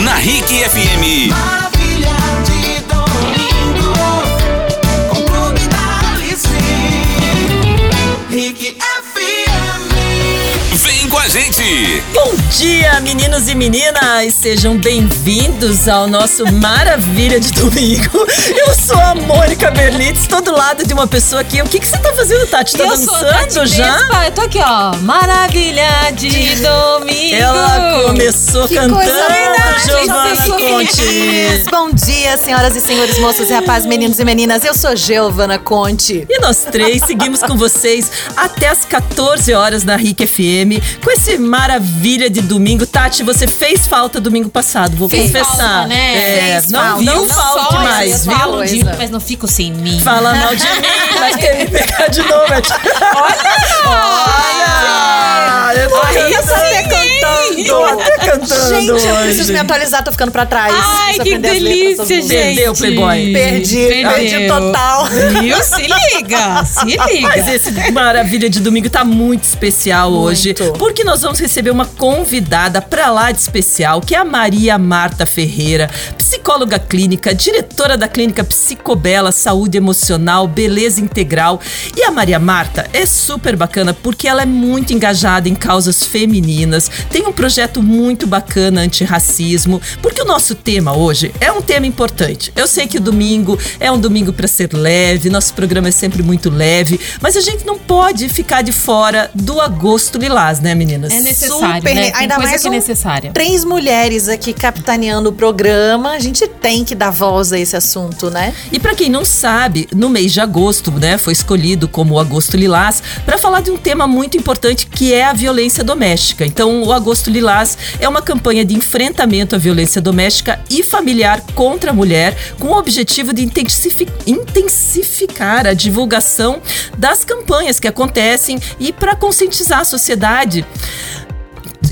na RIC FM. Maravilha de domingo, com clube da Alice. Rick FM. Vem com a gente! Bom dia, meninos e meninas! Sejam bem-vindos ao nosso Maravilha de Domingo. Eu sou a Mônica Berlitz, estou do lado de uma pessoa aqui. O que, que você tá fazendo, Tati? Tá eu sou a dançando Tati já? Vespa, eu tô aqui, ó. Maravilha de domingo. Ela começou Que cantando, Giovana. Conte. Bom dia, senhoras e senhores, moças e rapazes, meninos e meninas. Eu sou Giovana Conte. E nós três seguimos com vocês até as 14 horas na RIC FM com esse maravilha de domingo. Tati, você fez falta domingo passado, vou Fez confessar. falta, né? É, Fez não, falta. não Viu falte mais, viu? de mas não ficam sem mim. Fala mal de mim, mas quer me pegar de novo. tipo- Olha! Eu tô Aí eu tô até cantando. Tô até cantando Gente, eu preciso hoje. me atualizar, tô ficando pra trás. Ai, que delícia, gente. Perdeu, Playboy. Perdi, perdi total. Viu? Se liga, se liga. Mas esse Maravilha de Domingo tá muito especial hoje, Muito. porque nós vamos receber uma convidada pra lá de especial, que é a Maria Marta Ferreira, psicóloga clínica, diretora da clínica Psicobela Saúde Emocional, Beleza Integral. E a Maria Marta é super bacana porque ela é muito engajada em causas femininas, tem um projeto muito bacana antirracismo, porque o nosso tema hoje é um tema importante. Eu sei que o domingo é um domingo para ser leve, nosso programa é sempre muito leve, mas a gente não pode ficar de fora do agosto lilás, né, meninas? É necessário, Super, né? Ainda mais que é necessária. Três mulheres aqui capitaneando o programa. A gente tem que dar voz a esse assunto, né? E pra quem não sabe, no mês de agosto, né, foi escolhido como o Agosto Lilás para falar de um tema muito importante que é a violência doméstica. Então, o Agosto Lilás é uma campanha de enfrentamento à violência doméstica e familiar contra a mulher, com o objetivo de intensifi- intensificar a divulgação das campanhas que acontecem e para conscientizar a sociedade.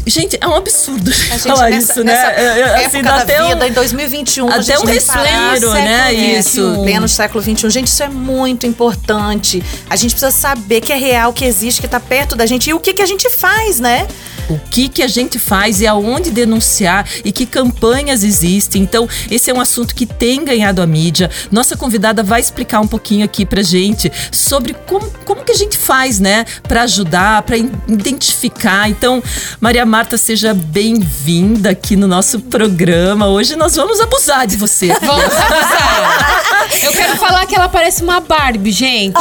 Gente, é um absurdo A gente falar nessa, isso, né? nessa É, é, assim, dá até um- vida, em 2021, a até um respiro, né? Isso. Pleno século XXI. Gente, isso é muito importante. A gente precisa saber que é real, que existe, que tá perto da gente. E o que, que a gente faz, né? O que que a gente faz e aonde denunciar e que campanhas existem. Então, esse é um assunto que tem ganhado a mídia. Nossa convidada vai explicar um pouquinho aqui pra gente sobre como, como que a gente faz, né, Pra ajudar, pra in- identificar. Então, Maria Marta, seja bem-vinda aqui no nosso programa. Hoje nós vamos abusar de você. Vamos abusar. Eu quero falar que ela parece uma Barbie, gente.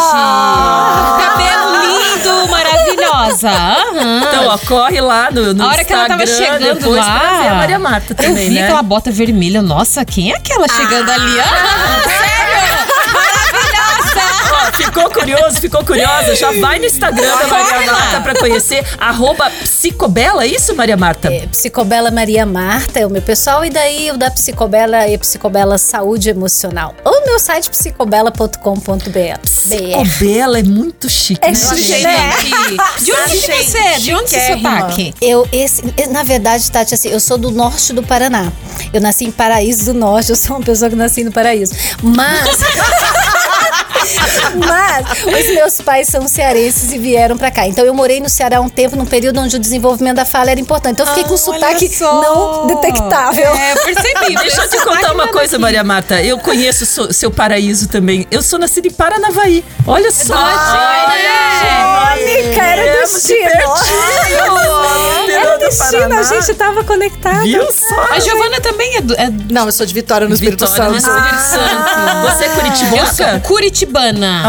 Cabelo lindo, maravilhosa. Aham. Então, ó, corre lá no, no A hora que ela tava Instagram chegando lá. a Maria Marta Eu também, vi né? aquela bota vermelha. Nossa, quem é aquela chegando ali? Ah, sério? Ficou curioso, ficou curiosa? Já vai no Instagram da Maria. Marta pra conhecer. Arroba Psicobela, é isso, Maria Marta? É, Psicobela Maria Marta é o meu pessoal, e daí o da Psicobela é Psicobela Saúde Emocional. Ou meu site psicobela.com.br. Psicobela é muito chique, É né? chique, gente? né? De onde que você é? De onde esse chiquérrima. sotaque? Eu, esse, na verdade, Tati, assim, eu sou do norte do Paraná. Eu nasci em Paraíso do Norte, eu sou uma pessoa que nasci no Paraíso. Mas. Mas os meus pais são cearenses e vieram pra cá. Então eu morei no Ceará um tempo, num período onde o desenvolvimento da fala era importante. Então eu fiquei com um sotaque não detectável. É, percebi. Deixa eu te contar uma coisa, Maria Marta. Eu conheço seu paraíso também. Eu sou nascida em Paranavaí. Olha só. Mônica, era de destino. pertinho. Era do destino, a gente tava conectada. Viu só? A Giovana também é, do, é Não, eu sou de Vitória no Espírito Vitória no Santo. Espírito Santo. Você é Eu sou curitiboca? Curitibana.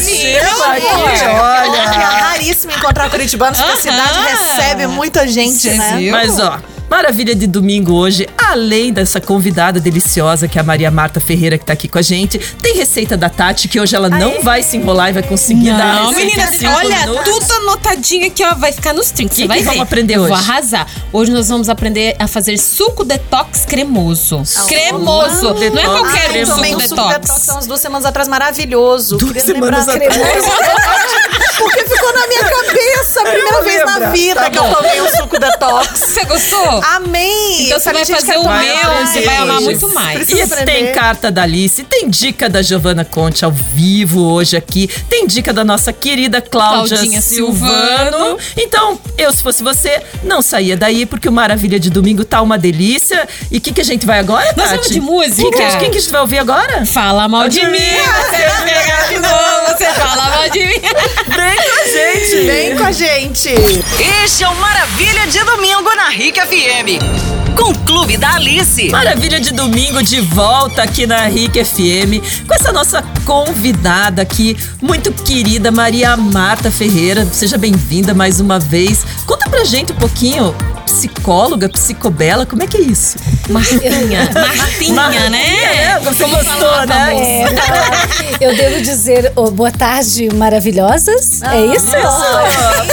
Sim, sim. aqui, É olha. raríssimo encontrar curitibanos, porque a cidade recebe muita gente, né? viu? Mas ó, maravilha de domingo hoje, além dessa convidada deliciosa que é a Maria Marta Ferreira que tá aqui com a gente, tem receita da Tati que hoje ela não vai se enrolar e vai conseguir dar Não, receita em meninas, olha, minutos. tudo anotadinho aqui, ó, vai ficar nos trinks. Que Você vai que ver. vamos aprender Eu Vou hoje? arrasar. Hoje nós vamos aprender a fazer suco detox cremoso. cremoso. Não é detox qualquer um suco um suco detox detox. há umas duas semanas atrás, maravilhoso. Duas Queria semanas lembrar atrás. Porque ficou na minha cabeça, a primeira vez na lembra. vida Tá que eu bom. tomei um suco detox. Você gostou? Amei! Então você vai fazer o meu, você vai amar muito mais. E aprender. tem carta da Alice, tem dica da Giovana Conte ao vivo hoje aqui, tem dica da nossa querida Cláudia Claudinha Silvano. Silvano. Então, eu, se fosse você, não saía daí, porque o Maravilha de Domingo tá uma delícia. E o que, que a gente vai agora, Nós Tati? vamos de música? Quem que, quem que a gente vai ouvir agora? Fala mal de mim, você vai pegar de novo, você fala mal de mim. Vem com a gente! Vem com a gente. Este é o Maravilha de Domingo na Rica FM. Com o Clube da Alice. Maravilha de domingo de volta aqui na RIC FM com essa nossa convidada aqui, muito querida Maria Marta Ferreira. Seja bem-vinda mais uma vez. Conta pra gente um pouquinho, psicóloga, psicobela, como é que é isso? Martinha, Martinha, né? É, você Como gostou, né? É, eu devo dizer oh, boa tarde, maravilhosas. é isso?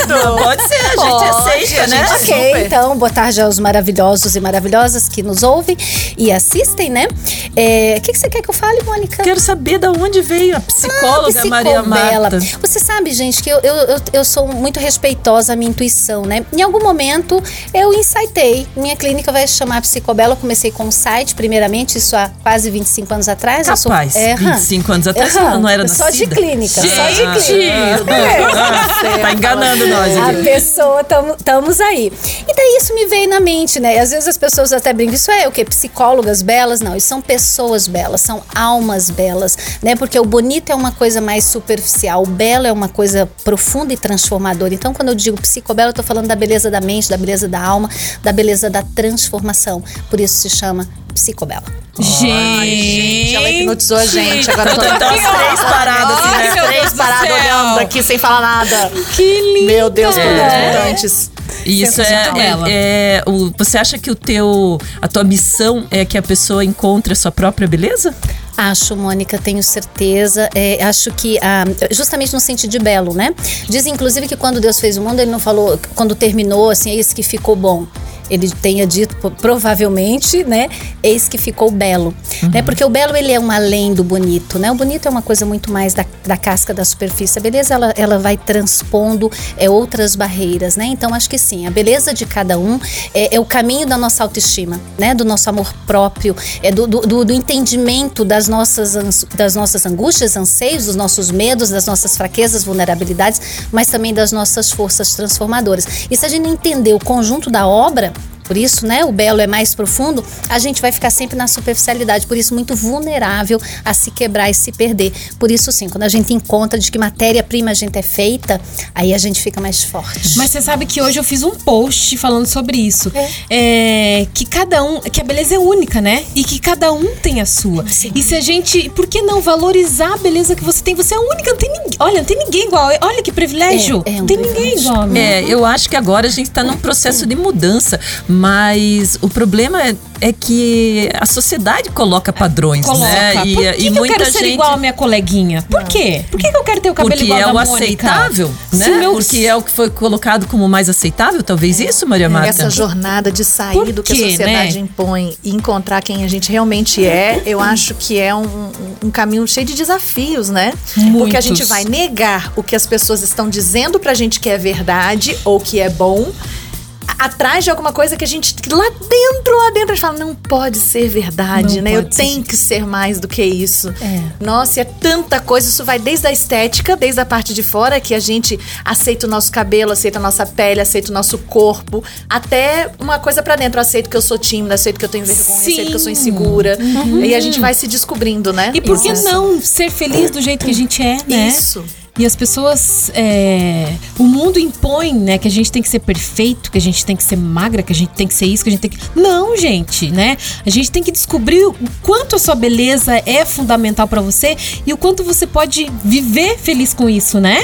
Não, pode ser, a gente Pode, aceita, a né? gente Ok, Super. então, boa tarde aos maravilhosos e maravilhosas que nos ouvem e assistem, né? É, O que, que você quer que eu fale, Mônica? Quero saber de onde veio a psicóloga Maria Psicobela. Marta. Você sabe, gente, que eu, eu, eu, eu sou muito respeitosa à minha intuição, né? Em algum momento eu insightei. Minha clínica vai se chamar Psicobela. Eu comecei com um site, primeiramente, isso há quase 25 anos atrás. eu sou, Capaz, é, aham. 25 anos atrás Aham. você não era Só nascida. de clínica, só de Gente, clínica. ah, Tá enganando nós A aqui. pessoa, estamos aí. E daí isso me veio na mente, né? Às vezes as pessoas até brincam, isso é o quê? Psicólogas belas? Não, isso são pessoas belas, são almas belas, né? Porque o bonito é uma coisa mais superficial, o belo é uma coisa profunda e transformadora. Então, quando eu digo psicobela, eu tô falando da beleza da mente, da beleza da alma, da beleza da transformação. Por isso se chama psicobela. Gente, Ela hipnotizou a gente. Agora eu tô Então, as três paradas, assim, Ai, né? três paradas olhando daqui sem falar nada. Que lindo. Meu Deus, É. mutantes. E Isso é, bela. é- é- o, você acha que o teu, a tua missão é que a pessoa encontre a sua própria beleza? Acho, Mônica, tenho certeza. É, acho que, ah, justamente no sentido de belo, né? Diz, inclusive, que quando Deus fez o mundo, ele não falou, quando terminou, assim, eis que ficou bom. Ele tenha dito, provavelmente, né? Eis que ficou belo. Né? Porque o belo, ele é um além do bonito, né? O bonito é uma coisa muito mais da, da casca, da superfície. A beleza, ela, ela vai transpondo é, outras barreiras, né? Então, acho que sim, a beleza de cada um é, é o caminho da nossa autoestima, né? Do nosso amor próprio, é do, do, do- entendimento das nossas, das nossas angústias, anseios, dos nossos medos, das nossas fraquezas, vulnerabilidades, mas também das nossas forças transformadoras. E se a gente entender o conjunto da obra, por isso, né, o belo é mais profundo, a gente vai ficar sempre na superficialidade, por isso muito vulnerável a se quebrar e se perder. Por isso sim, quando a gente encontra de que matéria-prima a gente é feita, aí a gente fica mais forte. Mas você sabe que hoje eu fiz um post falando sobre isso. É, que cada um. Que a beleza é única, né? E que cada um tem a sua. E se a gente. Por que não valorizar a beleza que você tem? Você é única, não tem ninguém. Olha, não tem ninguém igual. Olha que privilégio. É, é um não tem ninguém privilégio. igual. a mim. É, eu acho que agora a gente está num processo de mudança, mas o problema é, é que a sociedade coloca padrões, Coloca. né? Por E, que, e que eu quero gente ser igual a minha coleguinha? Por quê? Por que, que eu quero ter o cabelo porque igual é da o Mônica? aceitável, né? o meu- Porque é o que foi colocado como mais aceitável, talvez isso, Maria Marta. Essa jornada de sair Por do que quê, a sociedade né? impõe e encontrar quem a gente realmente é, eu acho que é um, um- caminho cheio de desafios, né? Porque a gente Muitos. vai negar o que as pessoas estão dizendo pra gente que é verdade ou que é bom. Atrás de alguma coisa que a gente, lá dentro, lá dentro, a gente fala, não pode ser verdade, Não né? Eu tenho que ser mais do que isso. É. Nossa, é tanta coisa. Isso vai desde a estética, desde a parte de fora, que a gente aceita o nosso cabelo, aceita a nossa pele, aceita o nosso corpo, até uma coisa pra dentro. Eu aceito que eu sou tímida, aceito que eu tenho vergonha, Sim. aceito que eu sou insegura. E a gente vai se descobrindo, né? E por que não ser feliz do jeito que a gente é, né? Isso. E as pessoas. é, o mundo impõe, né, que a gente tem que ser perfeito, que a gente tem que ser magra, que a gente tem que ser isso, que a gente tem que. Não, gente, né? A gente tem que descobrir o quanto a sua beleza é fundamental pra você e o quanto você pode viver feliz com isso, né?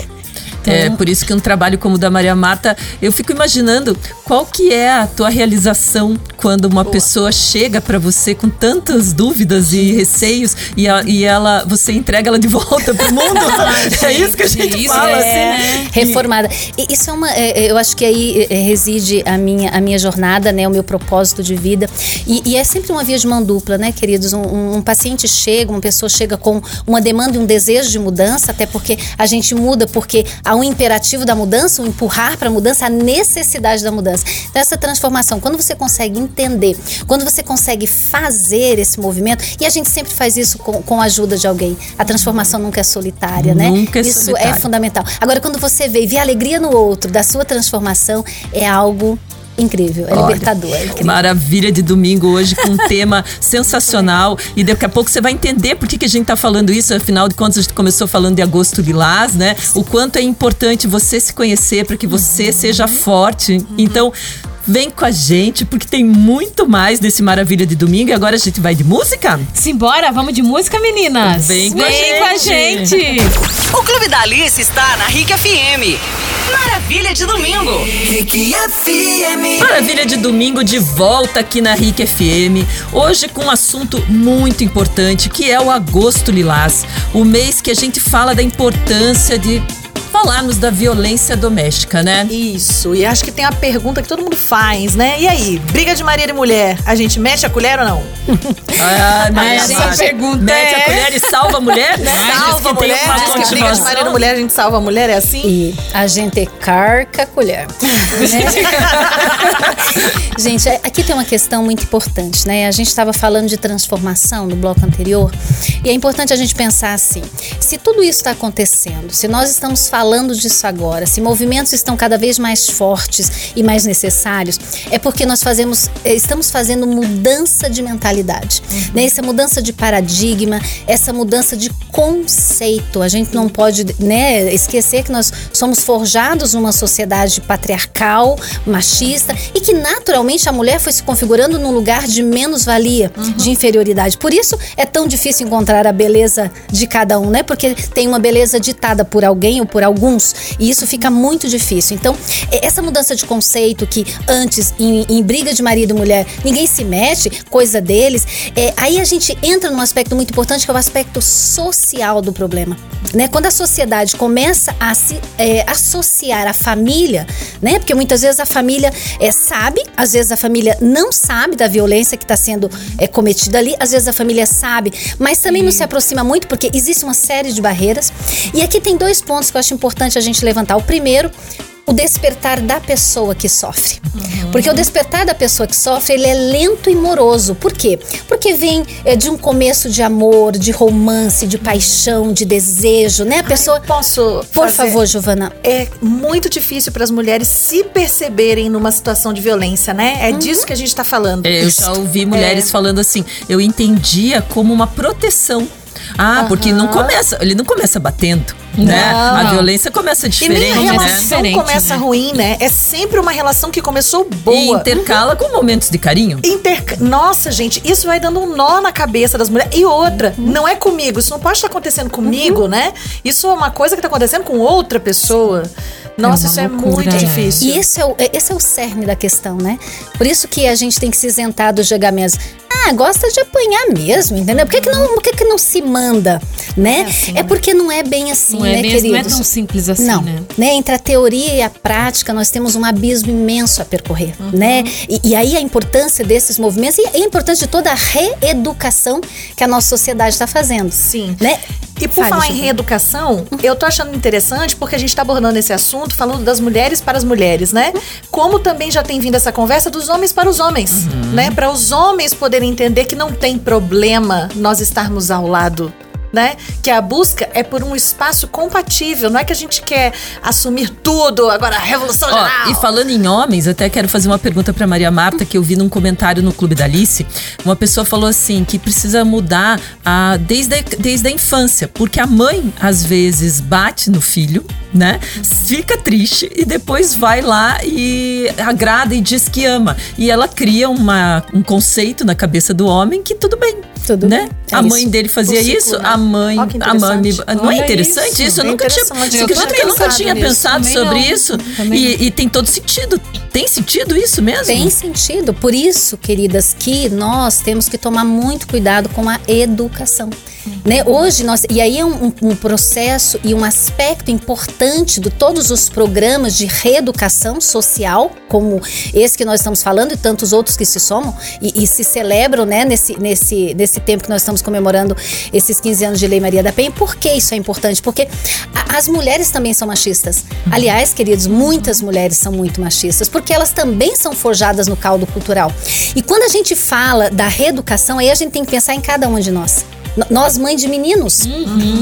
É, por isso que um trabalho como o da Maria Marta, eu fico imaginando qual que é a tua realização quando uma pessoa chega pra você com tantas dúvidas e receios e, a- e ela, você entrega ela de volta pro mundo. é isso que a gente fala, é. assim, reformada. E isso é uma, é, é, eu acho que aí é, reside a minha, a minha jornada, né, o meu propósito de vida. E, e é sempre uma via de mão dupla, né, queridos? Um, um- um paciente chega, uma pessoa chega com uma demanda e um desejo de mudança, até porque a gente muda porque há um imperativo da mudança, um empurrar para a mudança, a necessidade da mudança. Então, essa transformação, quando você consegue entender. Quando você consegue fazer esse movimento, e a gente sempre faz isso com, com a ajuda de alguém. A transformação nunca é solitária, né? Nunca é isso é fundamental. Agora, quando você vê e vê a alegria no outro da sua transformação, é algo incrível, é Olha, libertador. É incrível. Maravilha de domingo hoje com um tema sensacional. E daqui a pouco você vai entender por que, que a gente tá falando isso. Afinal de contas, a gente começou falando de agosto lilás, né? O quanto é importante você se conhecer para que você seja forte. Então. Vem com a gente, porque tem muito mais desse Maravilha de Domingo. E agora a gente vai de música? Simbora, vamos de música, meninas? Vem com a com a gente. gente. O Clube da Alice está na RIC FM. Maravilha de domingo. Rick FM. Maravilha de domingo de volta aqui na RIC FM. Hoje com um assunto muito importante que é o Agosto Lilás. O mês que a gente fala da importância de falarmos da violência doméstica, né? Isso, e acho que tem uma pergunta que todo mundo faz, né? E aí, briga de marido e mulher, a gente mexe a colher ou não? Ah, essa Marta, pergunta Mete é- a colher e salva a mulher, né? salva a mulher, diz que briga de marido e mulher, a gente salva a mulher, é assim? E a gente carca a colher. né? gente, é- aqui tem uma questão muito importante, né? A gente estava falando de transformação no bloco anterior, e é importante a gente pensar assim: se tudo isso está acontecendo, se nós estamos falando disso agora, se movimentos estão cada vez mais fortes e mais necessários, é porque nós fazemos, eh, estamos fazendo mudança de mentalidade, né? Essa mudança de paradigma, essa mudança de conceito. A gente não pode, né, esquecer que nós somos forjados numa sociedade patriarcal, machista e que naturalmente a mulher foi se configurando num lugar de menos-valia, de inferioridade. Por isso é tão difícil encontrar a beleza de cada um, né? Porque tem uma beleza ditada por alguém ou por alguns e isso fica muito difícil. Então, essa mudança de conceito que antes em, em briga de marido e mulher ninguém se mexe, coisa deles, é, aí a gente entra num aspecto muito importante que é o aspecto social do problema. Né? Quando a sociedade começa a se é, associar a família, né? Porque muitas vezes a família é, sabe, às vezes a família não sabe da violência que está sendo é, cometida ali, às vezes a família sabe, mas também não se aproxima muito porque existe uma série de barreiras. E aqui tem dois pontos que eu acho importante a gente levantar. O primeiro, o despertar da pessoa que sofre. Porque o despertar da pessoa que sofre, ele é lento e moroso. Por quê? Porque vem é, de um começo de amor, de romance, de paixão, de desejo, né? A pessoa. Posso Por fazer- favor, Giovana. É muito difícil para as mulheres se perceberem numa situação de violência, né? Uhum. É disso que a gente tá falando. É, eu já ouvi mulheres falando assim, eu entendia como uma proteção. Ah, porque não começa, ele não começa batendo, né? A violência começa E diferente, nem a né? relação diferente, começa né? ruim, né? É sempre uma relação que começou E boa. intercala com momentos de carinho. Interca- Nossa, gente, isso vai dando um nó na cabeça das mulheres. E outra, não é comigo, isso não pode estar acontecendo comigo, né? Isso é uma coisa que tá acontecendo com outra pessoa. Nossa, uma isso é loucura, muito né? difícil. E esse é, o, esse é o cerne da questão, né? Por isso que a gente tem que se isentar dos julgamentos. Ah, gosta de apanhar mesmo, entendeu? Por que, que, não, por que, que não se manda, né? É, porque não é bem assim, Não é, né, mesmo, não é queridos? tão simples assim, não, né? Entre a teoria e a prática, nós temos um abismo imenso a percorrer, né? E, e aí a importância desses movimentos e a importância de toda a reeducação que a nossa sociedade está fazendo. Sim. Né? E por Fale, falar em reeducação, eu tô achando interessante porque a gente tá abordando esse assunto falando das mulheres para as mulheres, né? Como também já tem vindo essa conversa dos homens para os homens, né? Para os homens poderem entender que não tem problema nós estarmos ao lado. Né? Que a busca é por um espaço compatível, não é que a gente quer assumir tudo, agora a revolução Ó, geral. e falando em homens, até quero fazer uma pergunta pra Maria Marta, que eu vi num comentário no Clube da Alice. Uma pessoa falou assim, que precisa mudar a, desde, a, desde a infância, porque a mãe, às vezes, bate no filho, né? Fica triste e depois vai lá e agrada e diz que ama. E ela cria uma, um conceito na cabeça do homem que tudo bem. Tudo né? bem, é a mãe isso. dele fazia ciclo, isso, né? a mãe, a mãe me- não é interessante isso. isso? Eu É nunca tinha, Eu nunca eu tinha nisso. pensado Também sobre não. isso? E, e tem todo sentido. Tem sentido isso mesmo? Tem sentido. Por isso, queridas, que nós temos que tomar muito cuidado com a educação. Né? Hoje nós. E aí é um, um- processo e um aspecto importante de todos os programas de reeducação social, como esse que nós estamos falando e tantos outros que se somam e, e se celebram né, nesse, nesse, nesse tempo que nós estamos comemorando esses 15 anos de Lei Maria da Penha. Por que isso é importante? Porque a- as mulheres também são machistas. Aliás, queridos, muitas mulheres são muito machistas, porque elas também são forjadas no caldo cultural. E quando a gente fala da reeducação, aí a gente tem que pensar em cada uma de nós. Nós, mães de meninos,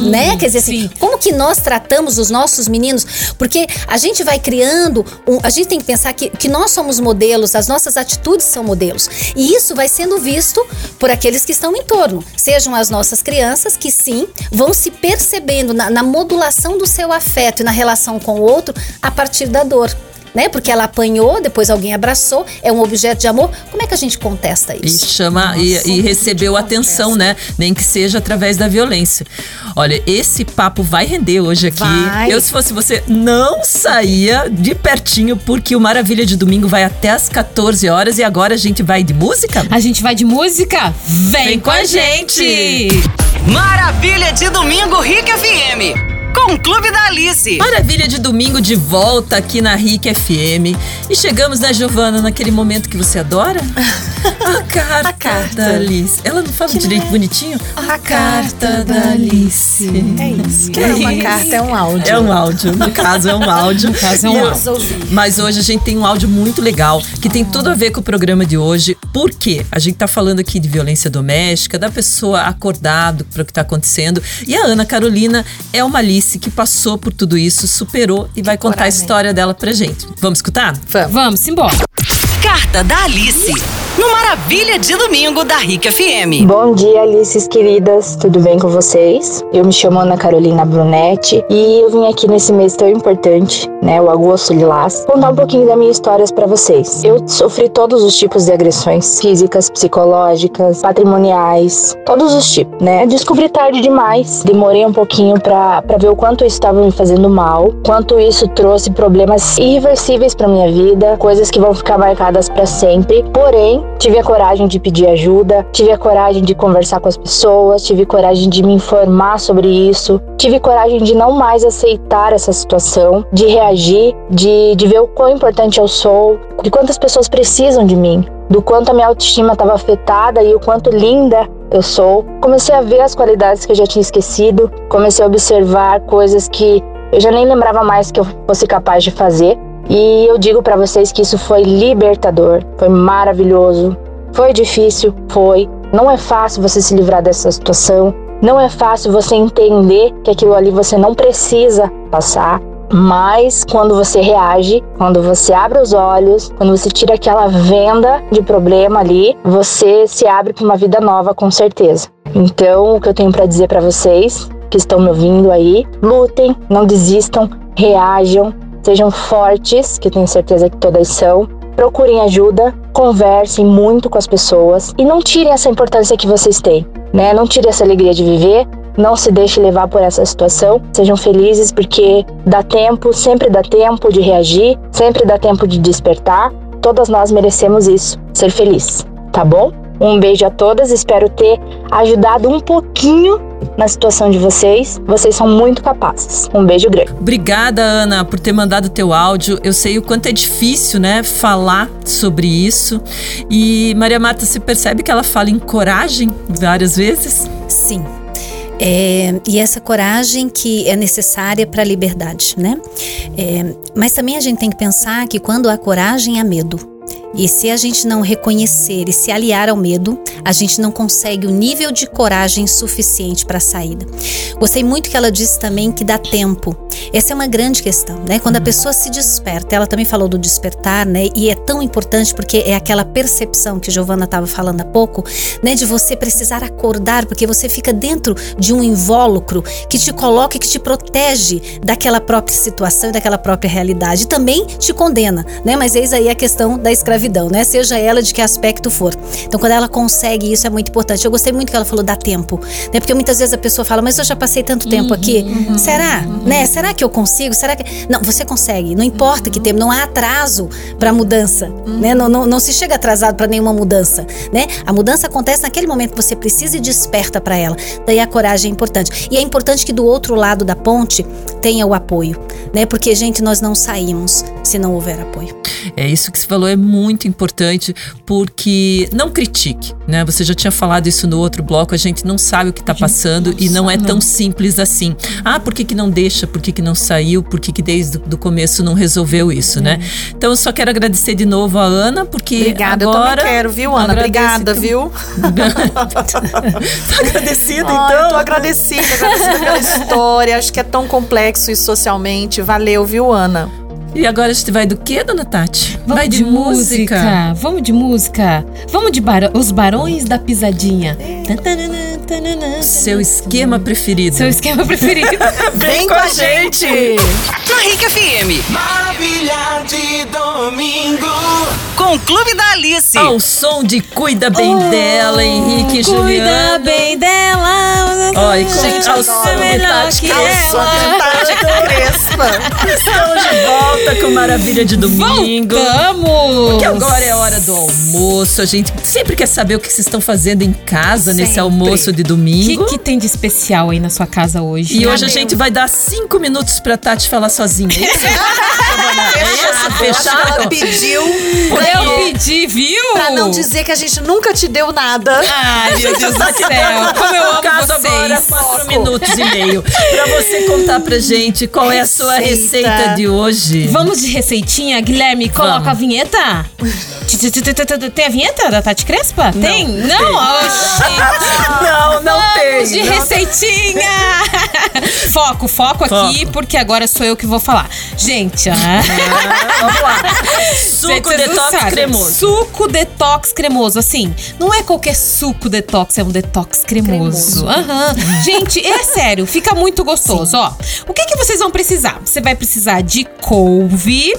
né? Quer dizer assim, como que nós tratamos os nossos meninos? Porque a gente vai criando, um- a gente tem que pensar que, que nós somos modelos, as nossas atitudes são modelos. E isso vai sendo visto por aqueles que estão em torno. Sejam as nossas crianças, que sim, vão se percebendo na, na modulação do seu afeto e na relação com o outro a partir da dor. Né? Porque ela apanhou, depois alguém abraçou, é um objeto de amor. Como é que a gente contesta E isso? chama e, e recebeu atenção, né? Nem que seja através da violência. Olha, esse papo vai render hoje aqui. Vai. Eu, se fosse você, não saía de pertinho, porque o Maravilha de Domingo vai até às 14 horas e agora a gente vai de música? A gente vai de música? Vem, Vem com a com a gente! Maravilha de Domingo Rica FM. Com o Clube da Alice. Maravilha de domingo de volta aqui na RIC FM. E chegamos, né, Giovana, naquele momento que você adora? A carta, A carta. da Alice. Ela não fala direito bonitinho? A carta da Alice. É isso. Que é uma isso. carta, é um áudio. É um áudio, no caso é um áudio. No caso é um áudio. Mas hoje a gente tem um áudio muito legal, que tem tudo a ver com o programa de hoje. Por quê? A gente tá falando aqui de violência doméstica, da pessoa acordado para o que tá acontecendo. E a Ana Carolina é uma Alice que passou por tudo isso, superou e vai contar a coragem. história dela pra gente. Vamos escutar? Vamos. Vamos embora. Carta da Alice. No Maravilha de Domingo da Rica FM. Bom dia, Alices queridas, tudo bem com vocês? Eu me chamo Ana Carolina Brunetti e eu vim aqui nesse mês tão importante, né, o Agosto Lilás, contar um pouquinho da minha história para vocês. Eu sofri todos os tipos de agressões, físicas, psicológicas, patrimoniais, todos os tipos, né? Descobri tarde demais, demorei um pouquinho pra ver o quanto isso estava me fazendo mal, quanto isso trouxe problemas irreversíveis para minha vida, coisas que vão ficar marcadas para sempre. Porém, tive a coragem de pedir ajuda, tive a coragem de conversar com as pessoas, tive coragem de me informar sobre isso, tive coragem de não mais aceitar essa situação, de reagir, de, de ver o quão importante eu sou, de quantas pessoas precisam de mim, do quanto a minha autoestima estava afetada e o quanto linda eu sou. Comecei a ver as qualidades que eu já tinha esquecido, comecei a observar coisas que eu já nem lembrava mais que eu fosse capaz de fazer. E eu digo pra vocês que isso foi libertador, foi maravilhoso. Foi difícil, foi. Não é fácil você se livrar dessa situação. Não é fácil você entender que aquilo ali você não precisa passar. Mas quando você reage, quando você abre os olhos, quando você tira aquela venda de problema ali, você se abre para uma vida nova com certeza. Então, o que eu tenho para dizer para vocês que estão me ouvindo aí, lutem, não desistam, reajam, sejam fortes, que tenho certeza que todas são. Procurem ajuda, conversem muito com as pessoas e não tirem essa importância que vocês têm, né? Não tirem essa alegria de viver, não se deixe levar por essa situação. Sejam felizes porque dá tempo, sempre dá tempo de reagir, sempre dá tempo de despertar. Todas nós merecemos isso, ser feliz, tá bom? Um beijo a todas, espero ter ajudado um pouquinho na situação de vocês. Vocês são muito capazes. Um beijo grande. Obrigada, Ana, por ter mandado teu áudio. Eu sei o quanto é difícil, né, falar sobre isso. E Maria Marta, você percebe que ela fala em coragem várias vezes? Sim. É, e essa coragem que é necessária para a liberdade, né? É, mas também a gente tem que pensar que quando há coragem, há medo. E se a gente não reconhecer e se aliar ao medo, a gente não consegue o nível de coragem suficiente para a saída. Gostei muito que ela disse também que dá tempo. Essa é uma grande questão, né? Quando a pessoa se desperta, ela também falou do despertar, né? E é tão importante porque é aquela percepção que Giovana estava falando há pouco, né? De você precisar acordar, porque você fica dentro de um invólucro que te coloca, que te protege daquela própria situação e daquela própria realidade. E também te condena, né? Mas eis aí a questão da escravidão né? Seja ela de que aspecto for. Então, quando ela consegue isso, é muito importante. Eu gostei muito que ela falou dá tempo, né? Porque muitas vezes a pessoa fala, mas eu já passei tanto tempo aqui. Será? Né? Será que eu consigo? Será que. Não, você consegue. Não importa que tempo, não há atraso para mudança, né? Não, não, não se chega atrasado para nenhuma mudança, né? A mudança acontece naquele momento que você precisa e desperta para ela. Daí a coragem é importante. E é importante que do outro lado da ponte tenha o apoio, né? Porque, gente, nós não saímos se não houver apoio. É isso que você falou é muito importante porque não critique, né? Você já tinha falado isso no outro bloco, a gente não sabe o que tá passando e não é tão simples assim. Ah, por que, que não deixa? Por que, que não saiu? Por que, que desde o começo não resolveu isso, né? Então eu só quero agradecer de novo a Ana, porque Obrigada, agora... eu também quero, viu, Ana? Obrigada, viu? tá agradecida, então? tô agradecida, agradecida pela história. Acho que é tão complexo isso socialmente. Valeu, viu, Ana? E agora a gente vai do que, dona Tati? Vamos vai de, música. Vamos de música. Vamos de bar- Os Barões da Pisadinha. Seu esquema preferido. Seu esquema preferido. Vem com a gente! Na Rica FM, Maravilha de domingo. com o Clube da Alice. Ao som de Cuida Bem dela, Henrique e Cuida Juliana. bem dela. E com Gente, ao adoro. som de Tati que Crespo. ela. Tati Crespa. Estamos de volta com Maravilha de Domingo. Voltamos! Que agora é hora do almoço. A gente sempre quer saber o que vocês estão fazendo em casa nesse Sempre. almoço de O que, domingo. que tem de especial aí na sua casa hoje? E hoje a gente vai dar cinco minutos pra Tati falar sozinha. É isso? é? Acho que Fechado? ela pediu Eu pedi, viu? pra não dizer que a gente nunca te deu nada. Ai, meu Deus do céu. Como eu amo caso vocês. agora, quatro minutos e meio. Pra você contar pra gente qual é a sua Receita. receita de hoje. Vamos de receitinha, Guilherme, coloca Vamos. a vinheta. Tem a vinheta da Tati Crespa? Tem? Não? Oxi. Não, não Vamos tem. de não receitinha! foco, foco aqui, Foco. porque agora sou eu que vou falar. Gente, ah, Vamos lá. gente, Suco não detox cremoso. Suco detox cremoso. Assim, não é qualquer suco detox, é um detox cremoso. Aham. Gente, é sério, fica muito gostoso. Ó, o que, que vocês vão precisar? Você vai precisar de couve,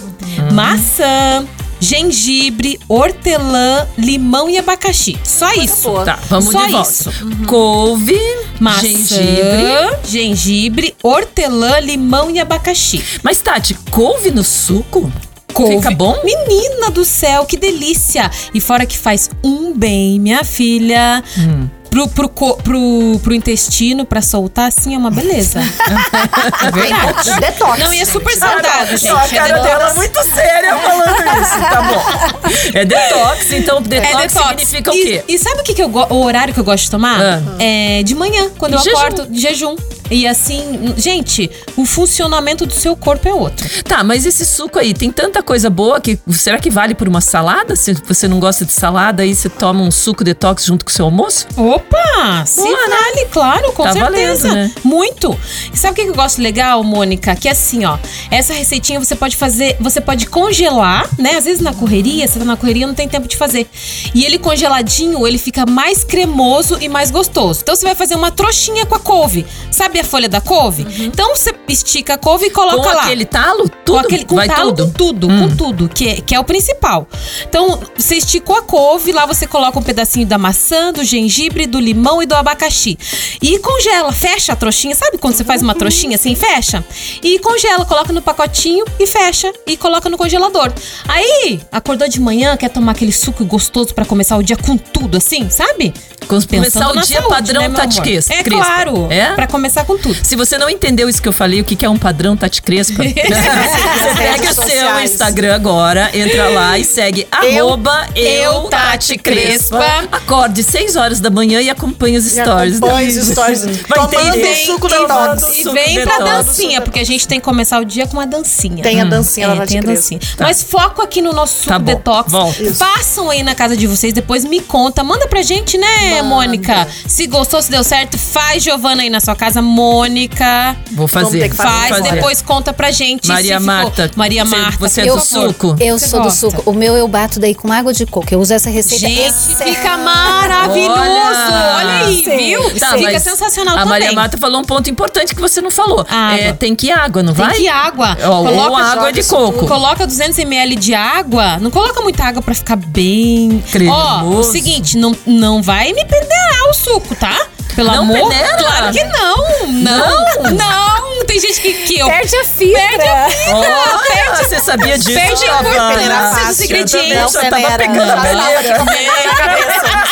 maçã. Gengibre, hortelã, limão e abacaxi. Só isso. boa. Tá, vamos Só de volta. isso. Couve, Maçã, gengibre. gengibre, hortelã, limão e abacaxi. Mas, Tati, couve no suco? Couve. Fica bom? Menina do céu, que delícia! E fora que faz um bem, minha filha. Hum. Pro, pro, co- pro, pro intestino, pra soltar, assim, é uma beleza. é verdade. Detox. Não, e é super saudável, gente. Não, a É cara detox. dela é muito séria falando isso, tá bom. É detox, então detox, É detox. significa o E- quê? E, sabe o que, que eu o horário que eu gosto de tomar? Ah. É de manhã, quando Em eu jejum. acordo de jejum. E assim, gente, o funcionamento do seu corpo é outro. Tá, mas esse suco aí, tem tanta coisa boa que será que vale por uma salada? Se você não gosta de salada, aí você toma um suco detox junto com o seu almoço? Opa! Se Boa, né? vale, claro, com Tá certeza. valendo, né? Muito. E sabe o que que eu gosto legal, Mônica? Que assim, ó, essa receitinha você pode fazer, você pode congelar, né? Às vezes na correria, você tá na correria, não tem tempo de fazer. E ele congeladinho, ele fica mais cremoso e mais gostoso. Então você vai fazer uma trouxinha com a couve. Sabe a folha da couve? Então você estica a couve e coloca Uhum. com lá. aquele talo? Tudo? Com aquele com Vai talo, tudo? Hum. com tudo, com tudo, que é, que é o principal. Então, você esticou a couve, lá você coloca um pedacinho da maçã, do gengibre, do limão e do abacaxi. E congela, fecha a trouxinha. Sabe quando você faz uma trouxinha assim, fecha? E congela, coloca no pacotinho e fecha. E coloca no congelador. Aí, acordou de manhã, quer tomar aquele suco gostoso pra começar o dia com tudo, assim, sabe? Começar Pensando o na dia saúde, padrão né? Crespa. É claro, É? pra começar com tudo. Se você não entendeu isso que eu falei, o que que é um padrão Tati Crespa, você pega o seu sociais. Instagram agora, entra lá e segue arroba eu, Tati Crespa. Acorde 6 horas da manhã e acompanhe os stories. acompanhe os stories. Vai Tomando entender. suco Tomando detox. E suco vem pra detox. dancinha, porque a gente tem que começar o dia com uma dancinha. Tem a dancinha É, da tem a dancinha. Mas foco aqui no nosso suco Tá bom, detox. volta. Façam aí na casa de vocês, depois me conta. Manda pra gente, né, Mônica? Se gostou, se deu certo, faz Giovana aí na sua casa. Mônica, Vou fazer. ter que fazer. faz, fazer. depois conta pra gente. se Maria ficou- Marta. Maria você- Marta. Você é do favor. suco? Eu Você sou do gosta? suco. O meu eu bato daí com água de coco. Eu uso essa receita. Gente, fica maravilhoso. Olha. Olha, aí, Sim, viu? Tá, fica mas sensacional A também. Maria Marta falou um ponto importante que você não falou. É, tem que ir água, não Tem vai? que ir água. Ó, ou Coloca- água de coco. Coloca 200 ml de água. Não coloca muita água pra ficar bem. Cremoso. Ó, o seguinte, não, não vai me peneirar o suco, tá? Pelo Não amor. peneira? Claro que não. Não. Não. Tem gente que, que eu. Perde a fibra. Perde a Olha, você sabia disso, Perde a peneira Eu também ingredientes. já tava pegando a Não. peneira.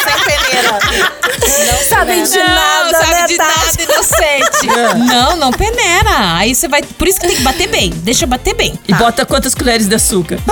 Sem peneira. Não Sabem de Não, nada, sabe né, de Tati? nada, inocente. não, não peneira. Aí você vai. Por isso que tem que bater bem. Deixa bater bem. E bota quantas colheres de açúcar?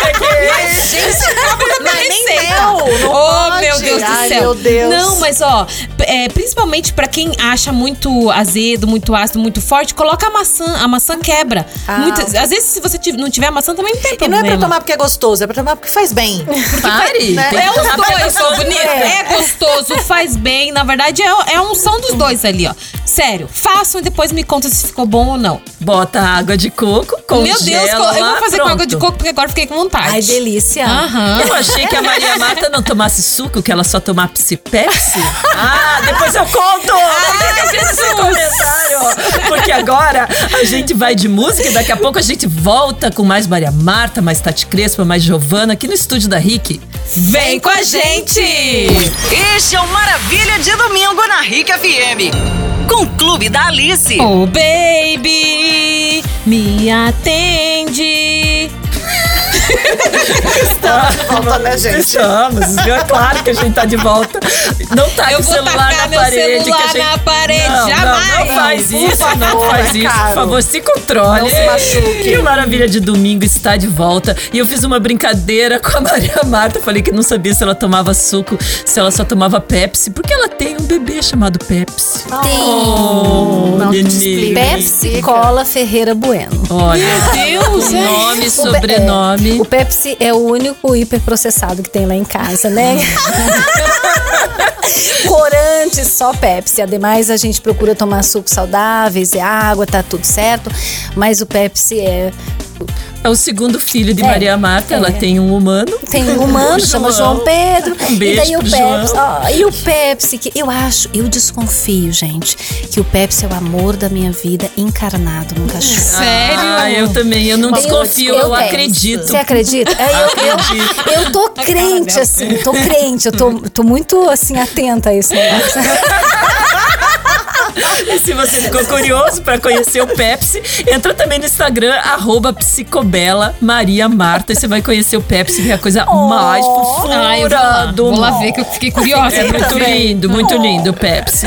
Mas, gente, acaba Mas nem não oh, pode. meu Deus do Ai, céu. meu Deus. Não, mas ó, é, principalmente pra quem acha muito azedo, muito ácido, muito forte, coloca a maçã. A maçã quebra. Ah, Muitas- às vezes, se você não tiver maçã, também não tem E não problema. é pra tomar porque é gostoso, é pra tomar porque faz bem. Pare. né? tem É os dois, bonito. É gostoso, faz bem. Na verdade, é, é a unção dos dois ali, ó. Sério, façam e depois me conta se ficou bom ou não. Bota água de coco, congela Meu Deus, eu vou fazer com água de pronto. coco porque agora fiquei com vontade. Ai, delícia. Aham. Eu achei que a Maria Marta não tomasse suco, que ela só tomasse Pepsi. Ah, depois eu conto! Por que esse comentário? Porque agora a gente vai de música e daqui a pouco a gente volta com mais Maria Marta, mais Tati Crespa, mais Giovana aqui no estúdio da Rick. Vem com a gente! Este é o Maravilha de Domingo na Rica FM. Com o Clube da Alice. Oh, baby, me atende. Volta, né, gente? Estamos, é claro que a gente tá de volta. Não tá com o celular tacar na meu parede. celular que a gente... na parede, não, jamais. Não, não faz isso, não faz isso. Por favor, se controle. Não se machuque. E o Maravilha de Domingo está de volta. E eu fiz uma brincadeira com a Maria Marta. Falei que não sabia se ela tomava suco, se ela só tomava Pepsi. Porque ela tem um bebê chamado Pepsi. Tem Oh, Não. Pepsi Cola Ferreira Bueno. Olha, Deus, é. nome, O Pe- sobrenome. é, o Pepsi é o único hiperprocessado que tem lá em casa, né? Corante, só Pepsi. Ademais, a gente procura tomar sucos saudáveis e água, tá tudo certo. Mas o Pepsi é. É o segundo filho de É, Maria Marta. Ela é. tem um humano. Tem um humano, chama João Pedro. Um beijo e daí o Pepsi. Ó, e o Pepsi, que eu acho, eu desconfio, gente, que o Pepsi é o amor da minha vida encarnado num cachorro. Sério? Ah, eu também. Eu não Eu- desconfio, eu, eu penso. acredito. Você acredita? É, eu, eu, Acredito. eu tô crente, assim, tô crente, eu tô, tô muito, assim, atenta a isso. E se você ficou curioso pra conhecer o Pepsi, entra também no Instagram, arroba psicobela Maria Marta. E você vai conhecer o Pepsi, que é a coisa mais fofura Ai, eu vou lá. do Vou lá ver que eu fiquei curiosa. É muito ver. lindo, muito lindo o Pepsi.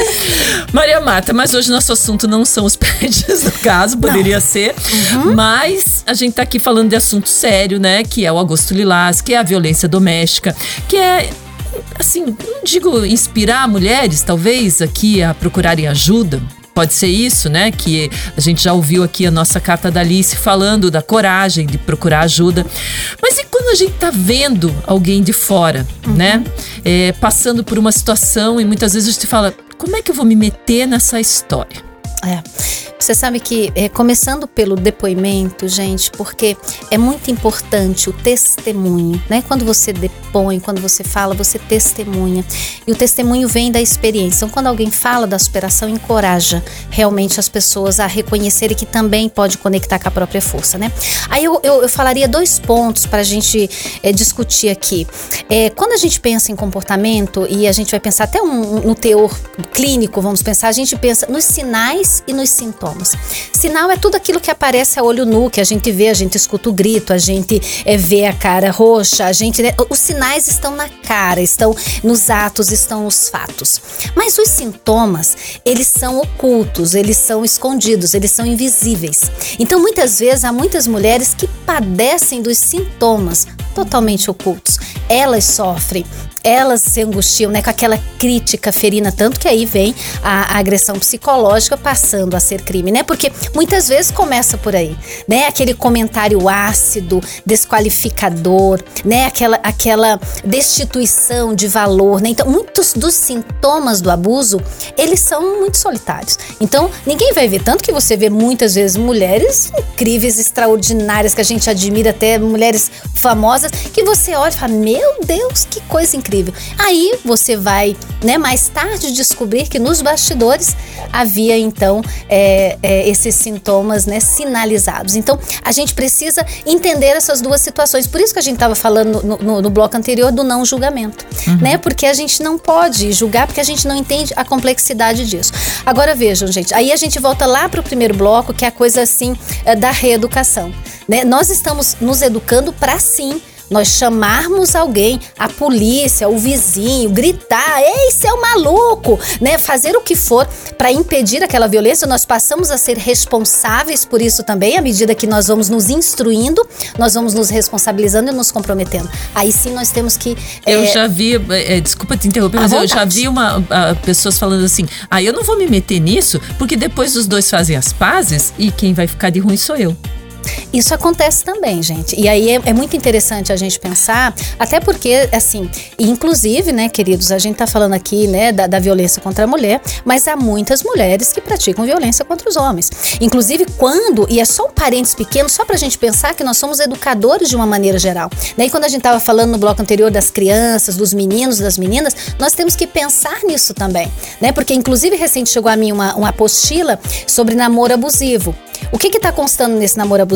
Maria Marta, mas hoje nosso assunto não são os pets do caso, poderia ser. Uhum. Mas a gente tá aqui falando de assunto sério, né? Que é o Agosto Lilás, que é a violência doméstica, que é. Assim, não digo inspirar mulheres, talvez, aqui a procurarem ajuda. Pode ser isso, né? Que a gente já ouviu aqui a nossa carta da Alice falando da coragem de procurar ajuda. Mas e quando a gente tá vendo alguém de fora, né? É, passando por uma situação e muitas vezes a gente fala: como é que eu vou me meter nessa história? É. Você sabe que, é, começando pelo depoimento, gente, porque é muito importante o testemunho, né? Quando você depõe, quando você fala, você testemunha. E o testemunho vem da experiência. Então, quando alguém fala da superação, encoraja realmente as pessoas a reconhecerem que também pode conectar com a própria força, né? Aí eu, eu, eu falaria dois pontos para a gente é, discutir aqui. É, quando a gente pensa em comportamento, e a gente vai pensar até um, no teor clínico, vamos pensar, a gente pensa nos sinais e nos sintomas. Sinal é tudo aquilo que aparece a olho nu, que a gente vê, a gente escuta o grito, a gente é, vê a cara roxa, a gente. né, os sinais estão na cara, estão nos atos, estão nos fatos. Mas os sintomas, eles são ocultos, eles são escondidos, eles são invisíveis. Então, muitas vezes, há muitas mulheres que padecem dos sintomas totalmente ocultos. elas sofrem elas se angustiam, né, com aquela crítica ferina, tanto que aí vem a, a, agressão psicológica passando a ser crime, né? Porque muitas vezes começa por aí, né? Aquele comentário ácido, desqualificador, né? Aquela, aquela destituição de valor, né? Então, muitos dos sintomas do abuso, eles são muito solitários. Então, ninguém vai ver, tanto que você vê muitas vezes mulheres incríveis, extraordinárias, que a gente admira, até mulheres famosas, que você olha e fala, meu Deus, que coisa incrível incrível. Aí você vai, né, mais tarde descobrir que nos bastidores havia então é, é, esses sintomas, né, sinalizados. Então a gente precisa entender essas duas situações. Por isso que a gente estava falando no, no, no, bloco anterior do não julgamento, uhum. né? Porque a gente não pode julgar porque a gente não entende a complexidade disso. Agora vejam, gente. Aí a gente volta lá para o primeiro bloco, que é a coisa assim é, da reeducação. Né? Nós estamos nos educando para sim nós chamarmos alguém, a polícia, o vizinho, gritar, ei, seu maluco, né? Fazer o que for para impedir aquela violência, nós passamos a ser responsáveis por isso também, à medida que nós vamos nos instruindo, nós vamos nos responsabilizando e nos comprometendo. Aí sim nós temos que. Eu é... já vi, é, desculpa te interromper, mas eu já vi uma, uh, pessoas falando assim: ah, eu não vou me meter nisso, porque depois os dois fazem as pazes e quem vai ficar de ruim sou eu. Isso acontece também, gente. E aí é, é, muito interessante a gente pensar, até porque, assim, inclusive, né, queridos, a gente tá falando aqui, né, da, da, violência contra a mulher, mas há muitas mulheres que praticam violência contra os homens. Inclusive, quando, e é só um parênteses pequeno, só pra gente pensar que nós somos educadores de uma maneira geral. Né? E quando a gente tava falando no bloco anterior das crianças, dos meninos, das meninas, nós temos que pensar nisso também, né? Porque, inclusive, recente chegou a mim uma, uma apostila sobre namoro abusivo. O que está constando nesse namoro abusivo?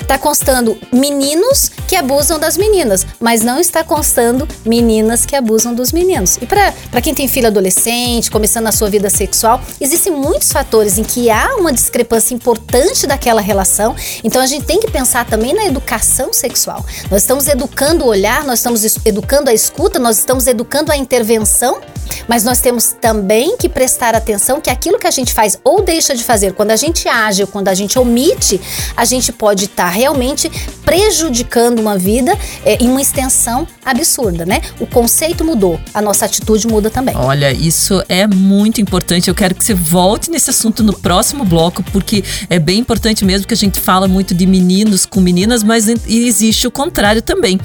Está constando meninos que abusam das meninas, mas não está constando meninas que abusam dos meninos. E para quem tem filho adolescente, começando a sua vida sexual, existem muitos fatores em que há uma discrepância importante daquela relação. Então a gente tem que pensar também na educação sexual. Nós estamos educando o olhar, nós estamos educando a escuta, nós estamos educando a intervenção mas nós temos também que prestar atenção que aquilo que a gente faz ou deixa de fazer, quando a gente age ou quando a gente omite, a gente pode estar tá realmente prejudicando uma vida é, em uma extensão absurda, né? O conceito mudou, a nossa atitude muda também. Olha, isso é muito importante. Eu quero que você volte nesse assunto no próximo bloco, porque é bem importante mesmo que a gente fala muito de meninos com meninas, mas existe o contrário também.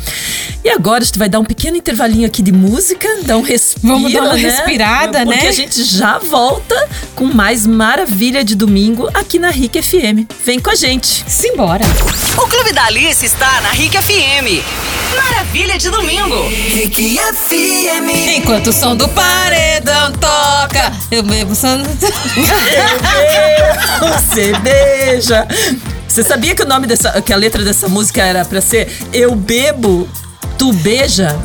E agora a gente vai dar um pequeno intervalinho aqui de música, dar um respiro. Vamos dar uma né? respirada, Porque né? Porque a gente já volta com mais maravilha de domingo aqui na RIC FM. Vem com a gente. Simbora. O Clube da Alice está na RIC FM. Maravilha de domingo. FM. Enquanto o som do paredão toca, eu bebo só. Você beija. Você sabia que o nome dessa, que a letra dessa música era para ser Eu bebo, tu beija?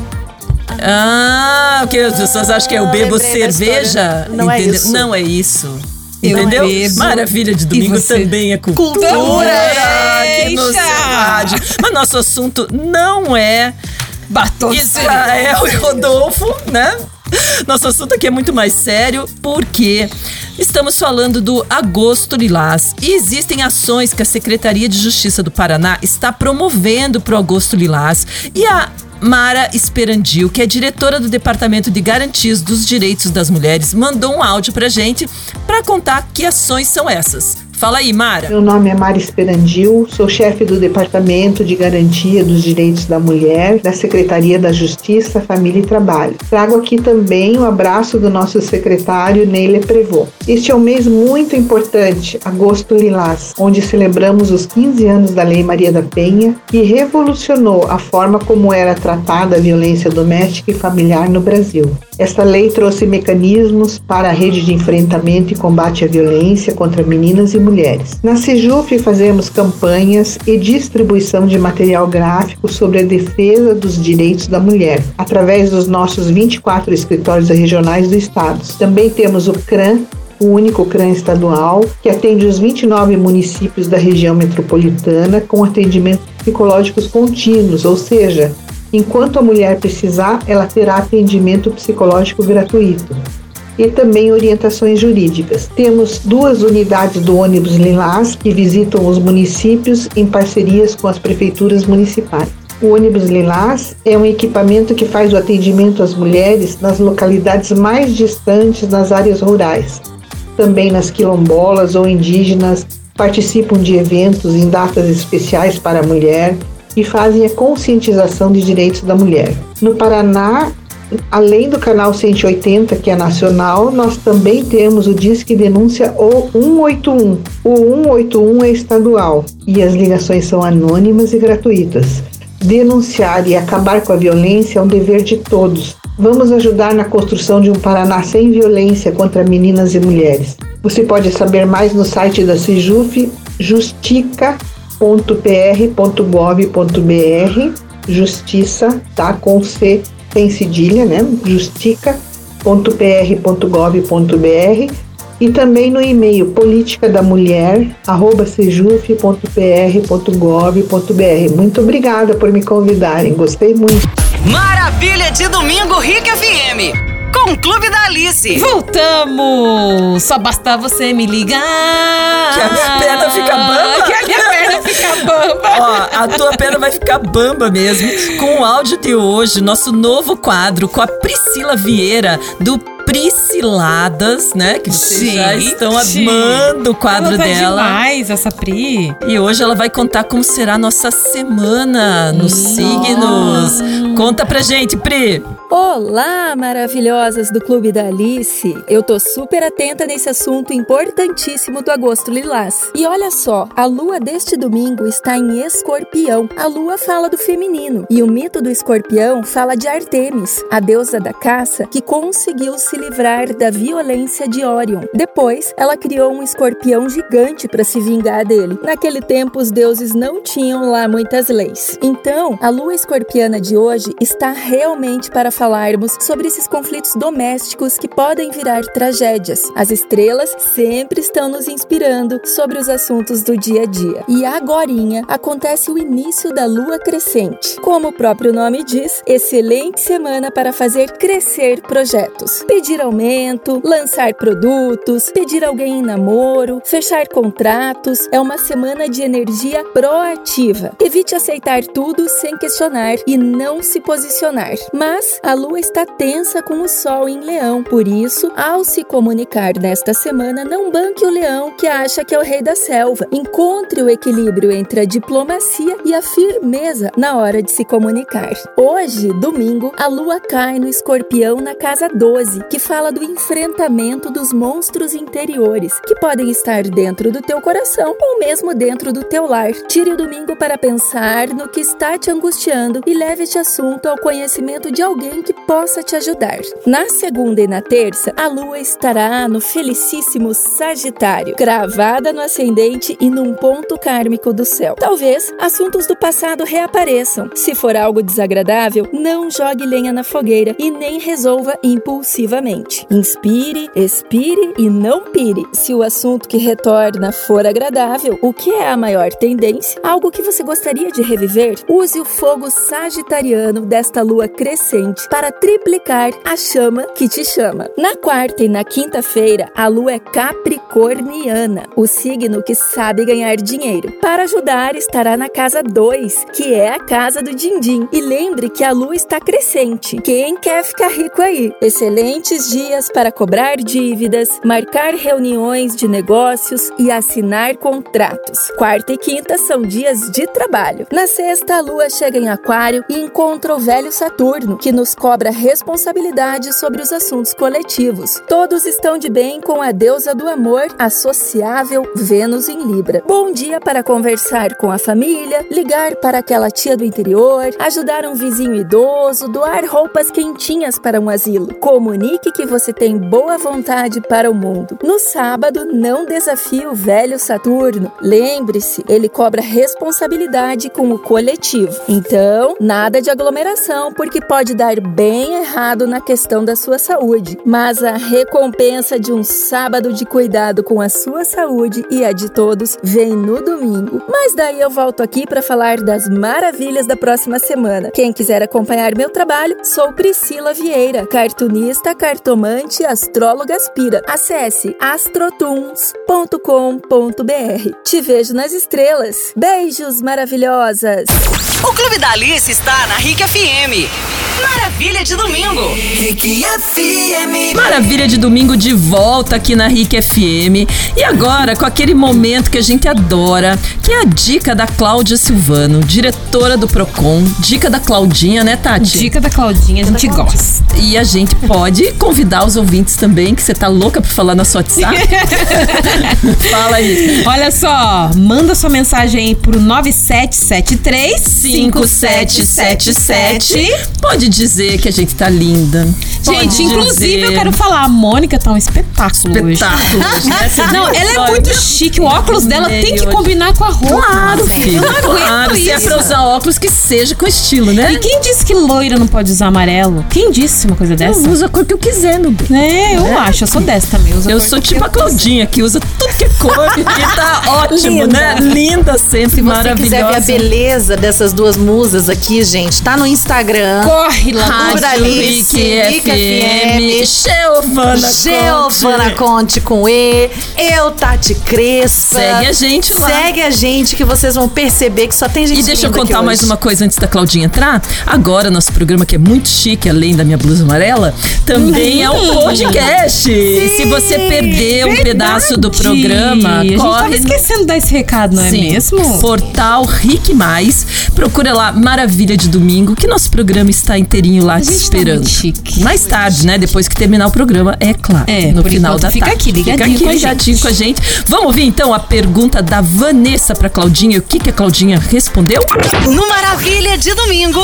Ah, o que as pessoas acham que é eu bebo cerveja? Não é Entendeu? é isso. Não é isso. Entendeu? Maravilha de domingo também é cultura. cultura. Que nos Mas nosso assunto não é Batom Israel e Rodolfo, né? Nosso assunto aqui é muito mais sério porque estamos falando do Agosto Lilás e existem ações que a Secretaria de Justiça do Paraná está promovendo para o Agosto Lilás e a Mara Esperandil, que é diretora do Departamento de Garantias dos Direitos das Mulheres, mandou um áudio pra gente para contar que ações são essas. Fala aí, Mara. Meu nome é Mara Esperandil, sou chefe do Departamento de Garantia dos Direitos da Mulher da Secretaria da Justiça, Família e Trabalho. Trago aqui também o abraço do nosso secretário Neile Prevô. Este é um mês muito importante, Agosto Lilás, onde celebramos os 15 anos da Lei Maria da Penha, que revolucionou a forma como era tratada a violência doméstica e familiar no Brasil. Esta lei trouxe mecanismos para a rede de enfrentamento e combate à violência contra meninas e mulheres. Na Sejuf fazemos campanhas e distribuição de material gráfico sobre a defesa dos direitos da mulher, através dos nossos 24 escritórios regionais do estado. Também temos o CRAN, o único CRAN estadual, que atende os 29 municípios da região metropolitana com atendimentos psicológicos contínuos, ou seja, Enquanto a mulher precisar, ela terá atendimento psicológico gratuito e também orientações jurídicas. Temos duas unidades do ônibus Lilás que visitam os municípios em parcerias com as prefeituras municipais. O ônibus Lilás é um equipamento que faz o atendimento às mulheres nas localidades mais distantes nas áreas rurais. Também nas quilombolas ou indígenas participam de eventos em datas especiais para a mulher e fazem a conscientização de direitos da mulher. No Paraná, além do canal 180, que é nacional, nós também temos o Disque Denúncia ou 181. O 181 é estadual e as ligações são anônimas e gratuitas. Denunciar e acabar com a violência é um dever de todos. Vamos ajudar na construção de um Paraná sem violência contra meninas e mulheres. Você pode saber mais no site da Sijuf, justica.pr.gov.br, justiça, tá com C sem cedilha, né? justica.pr.gov.br e também no e-mail política da mulher sejuf.pr.gov.br. Muito obrigada por me convidarem, gostei muito. Maravilha de domingo, Rica FM. Com o Clube da Alice. Voltamos! Só basta você me ligar. Que a minha perna fica bamba. Que a minha perna fica bamba. Ó, a tua perna vai ficar bamba mesmo. Com o áudio de hoje, nosso novo quadro com a Priscila Vieira, do Prisciladas, né? Que vocês já estão amando o quadro ela tá dela. demais, essa Pri. E hoje ela vai contar como será a nossa semana nos signos. Conta pra gente, Pri. Olá, maravilhosas do Clube da Alice! Eu tô super atenta nesse assunto importantíssimo do agosto lilás. E olha só, a lua deste domingo está em escorpião. A lua fala do feminino e o mito do escorpião fala de Artemis, a deusa da caça que conseguiu se livrar da violência de Orion. Depois, ela criou um escorpião gigante para se vingar dele. Naquele tempo, os deuses não tinham lá muitas leis. Então, a lua escorpiana de hoje está realmente para falarmos sobre esses conflitos domésticos que podem virar tragédias. As estrelas sempre estão nos inspirando sobre os assuntos do dia a dia. E agorinha acontece o início da lua crescente. Como o próprio nome diz, excelente semana para fazer crescer projetos. Pedir aumento, lançar produtos, pedir alguém em namoro, fechar contratos, é uma semana de energia proativa. Evite aceitar tudo sem questionar e não se posicionar. Mas a lua está tensa com o sol em leão, por isso, ao se comunicar nesta semana, não banque o leão que acha que é o rei da selva. Encontre o equilíbrio entre a diplomacia e a firmeza na hora de se comunicar. Hoje, domingo, a lua cai no escorpião na casa 12, que fala do enfrentamento dos monstros interiores, que podem estar dentro do teu coração ou mesmo dentro do teu lar. Tire o domingo para pensar no que está te angustiando e leve este assunto ao conhecimento de alguém que possa te ajudar. Na segunda e na terça, a lua estará no felicíssimo Sagitário, cravada no ascendente e num ponto kármico do céu. Talvez assuntos do passado reapareçam. Se for algo desagradável, não jogue lenha na fogueira e nem resolva impulsivamente. Inspire, expire e não pire. Se o assunto que retorna for agradável, o que é a maior tendência? Algo que você gostaria de reviver? Use o fogo sagitariano desta lua crescente para triplicar a chama que te chama. Na quarta e na quinta-feira, a lua é capricorniana, o signo que sabe ganhar dinheiro. Para ajudar, estará na casa 2, que é a casa do din-din. E lembre que a lua está crescente. Quem quer ficar rico aí? Excelentes dias para cobrar dívidas, marcar reuniões de negócios e assinar contratos. Quarta e quinta são dias de trabalho. Na sexta, a lua chega em Aquário e encontra o velho Saturno, que nos cobra responsabilidade sobre os assuntos coletivos. Todos estão de bem com a deusa do amor, associável Vênus em Libra. Bom dia para conversar com a família, ligar para aquela tia do interior, ajudar um vizinho idoso, doar roupas quentinhas para um asilo. Comunique que você tem boa vontade para o mundo. No sábado, não desafie o velho Saturno. Lembre-se, ele cobra responsabilidade com o coletivo. Então, nada de aglomeração, porque pode dar bem errado na questão da sua saúde. Mas a recompensa de um sábado de cuidado com a sua saúde e a de todos vem no domingo. Mas daí eu volto aqui para falar das maravilhas da próxima semana. Quem quiser acompanhar meu trabalho, sou Priscila Vieira, cartunista, Cartomante Astróloga Aspira. Acesse astrotunes.com.br. Te vejo nas estrelas. Beijos maravilhosas. O Clube da Alice está na RIC FM. Maravilha de domingo. Rick FM. Maravilha de domingo de volta aqui na RIC FM. E agora, com aquele momento que a gente adora, que é a dica da Cláudia Silvano, diretora do Procon. Dica da Claudinha, né, Tati? Dica da Claudinha, a gente gosta. E a gente pode convidar os ouvintes também, que você tá louca pra falar na sua WhatsApp. Fala aí. Olha só, manda sua mensagem aí pro 9773 5777. Pode dizer que a gente tá linda. Pode Gente, inclusive dizer- eu quero falar, a Mônica tá um espetáculo, Espetáculo hoje, né? Viu Não, ela é muito chique. O óculos dela tem que Hoje. combinar com a roupa. Claro, filho. Eu não aguento Claro, se é isso. pra usar óculos, que seja com estilo, né? E quem disse que loira não pode usar amarelo? Quem disse uma coisa dessa? Eu uso a cor que eu quiser, no É, eu acho. Eu sou dessa também. Eu cor sou tipo a Claudinha, que usa tudo que cor e tá ótimo, Linda. né? Linda sempre, Se você quiser ver a maravilhosa. beleza dessas duas musas aqui, gente, tá no Instagram. Corre lá. Rádio Alice, Rick FM, Giovana Giovana Conte. Conte com E, eu, Tati Crespa. Segue a gente lá. Segue a gente que vocês vão perceber que só tem gente E deixa eu contar mais uma coisa antes da Claudinha entrar. Agora, nosso programa, que é muito chique, além da minha blusa amarela, também é um podcast. Se você perdeu um pedaço do programa, a gente tava corre no esquecendo de dar esse recado, não é Sim. mesmo? Portal Rick Mais. Procura lá Maravilha de Domingo, que nosso programa está inteirinho lá te gente tá esperando. chique. Mais tarde, né? Depois que terminar o programa, é claro. É, no por final enquanto da fica tarde. aqui, ligadinho fica aqui, com a ligadinho com a gente. Vamos ouvir então a pergunta da Vanessa pra Claudinha. O que, que a Claudinha respondeu? No Maravilha de domingo.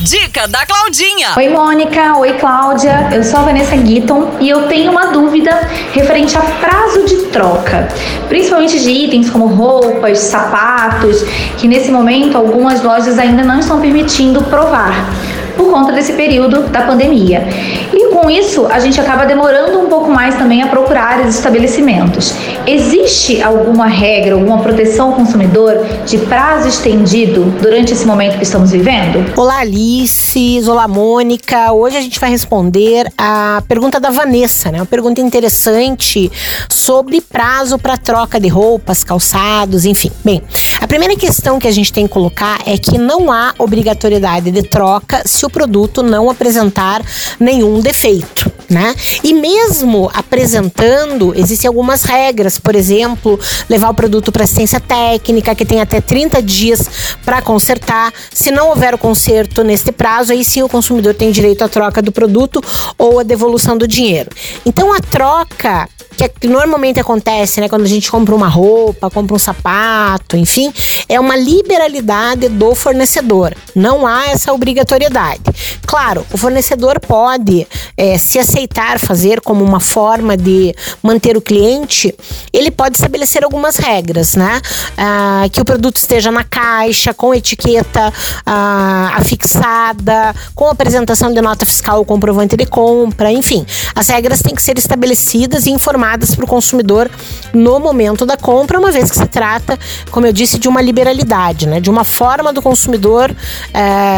Dica da Claudinha. Oi, Mônica. Oi, Cláudia. Eu sou a Vanessa Guiton e eu tenho uma dúvida referente a prazo de troca, principalmente de itens como roupas, sapatos, que nesse momento algumas lojas ainda não estão permitindo provar. Por conta desse período da pandemia. E com isso, a gente acaba demorando um pouco mais também a procurar os estabelecimentos. Existe alguma regra, alguma proteção ao consumidor de prazo estendido durante esse momento que estamos vivendo? Olá, Alice. Olá, Mônica. Hoje a gente vai responder a pergunta da Vanessa, né? Uma pergunta interessante sobre prazo para troca de roupas, calçados, enfim. Bem, a primeira questão que a gente tem que colocar é que não há obrigatoriedade de troca se o produto não apresentar nenhum defeito, né? E mesmo apresentando, existem algumas regras, por exemplo, levar o produto para assistência técnica, que tem até 30 dias para consertar. Se não houver o conserto neste prazo, aí sim o consumidor tem direito à troca do produto ou à devolução do dinheiro. Então a troca que é- que normalmente acontece, né, quando a gente compra uma roupa, compra um sapato, enfim, é uma liberalidade do fornecedor. Não há essa obrigatoriedade. Claro, o fornecedor pode eh, se aceitar fazer como uma forma de manter o cliente, ele pode estabelecer algumas regras, né? Ah, que o produto esteja na caixa, com etiqueta ah, afixada, com apresentação de nota fiscal ou comprovante de compra, enfim. As regras têm que ser estabelecidas e informadas para o consumidor no momento da compra, uma vez que se trata, como eu disse, de uma liberalidade, né? De uma forma do consumidor,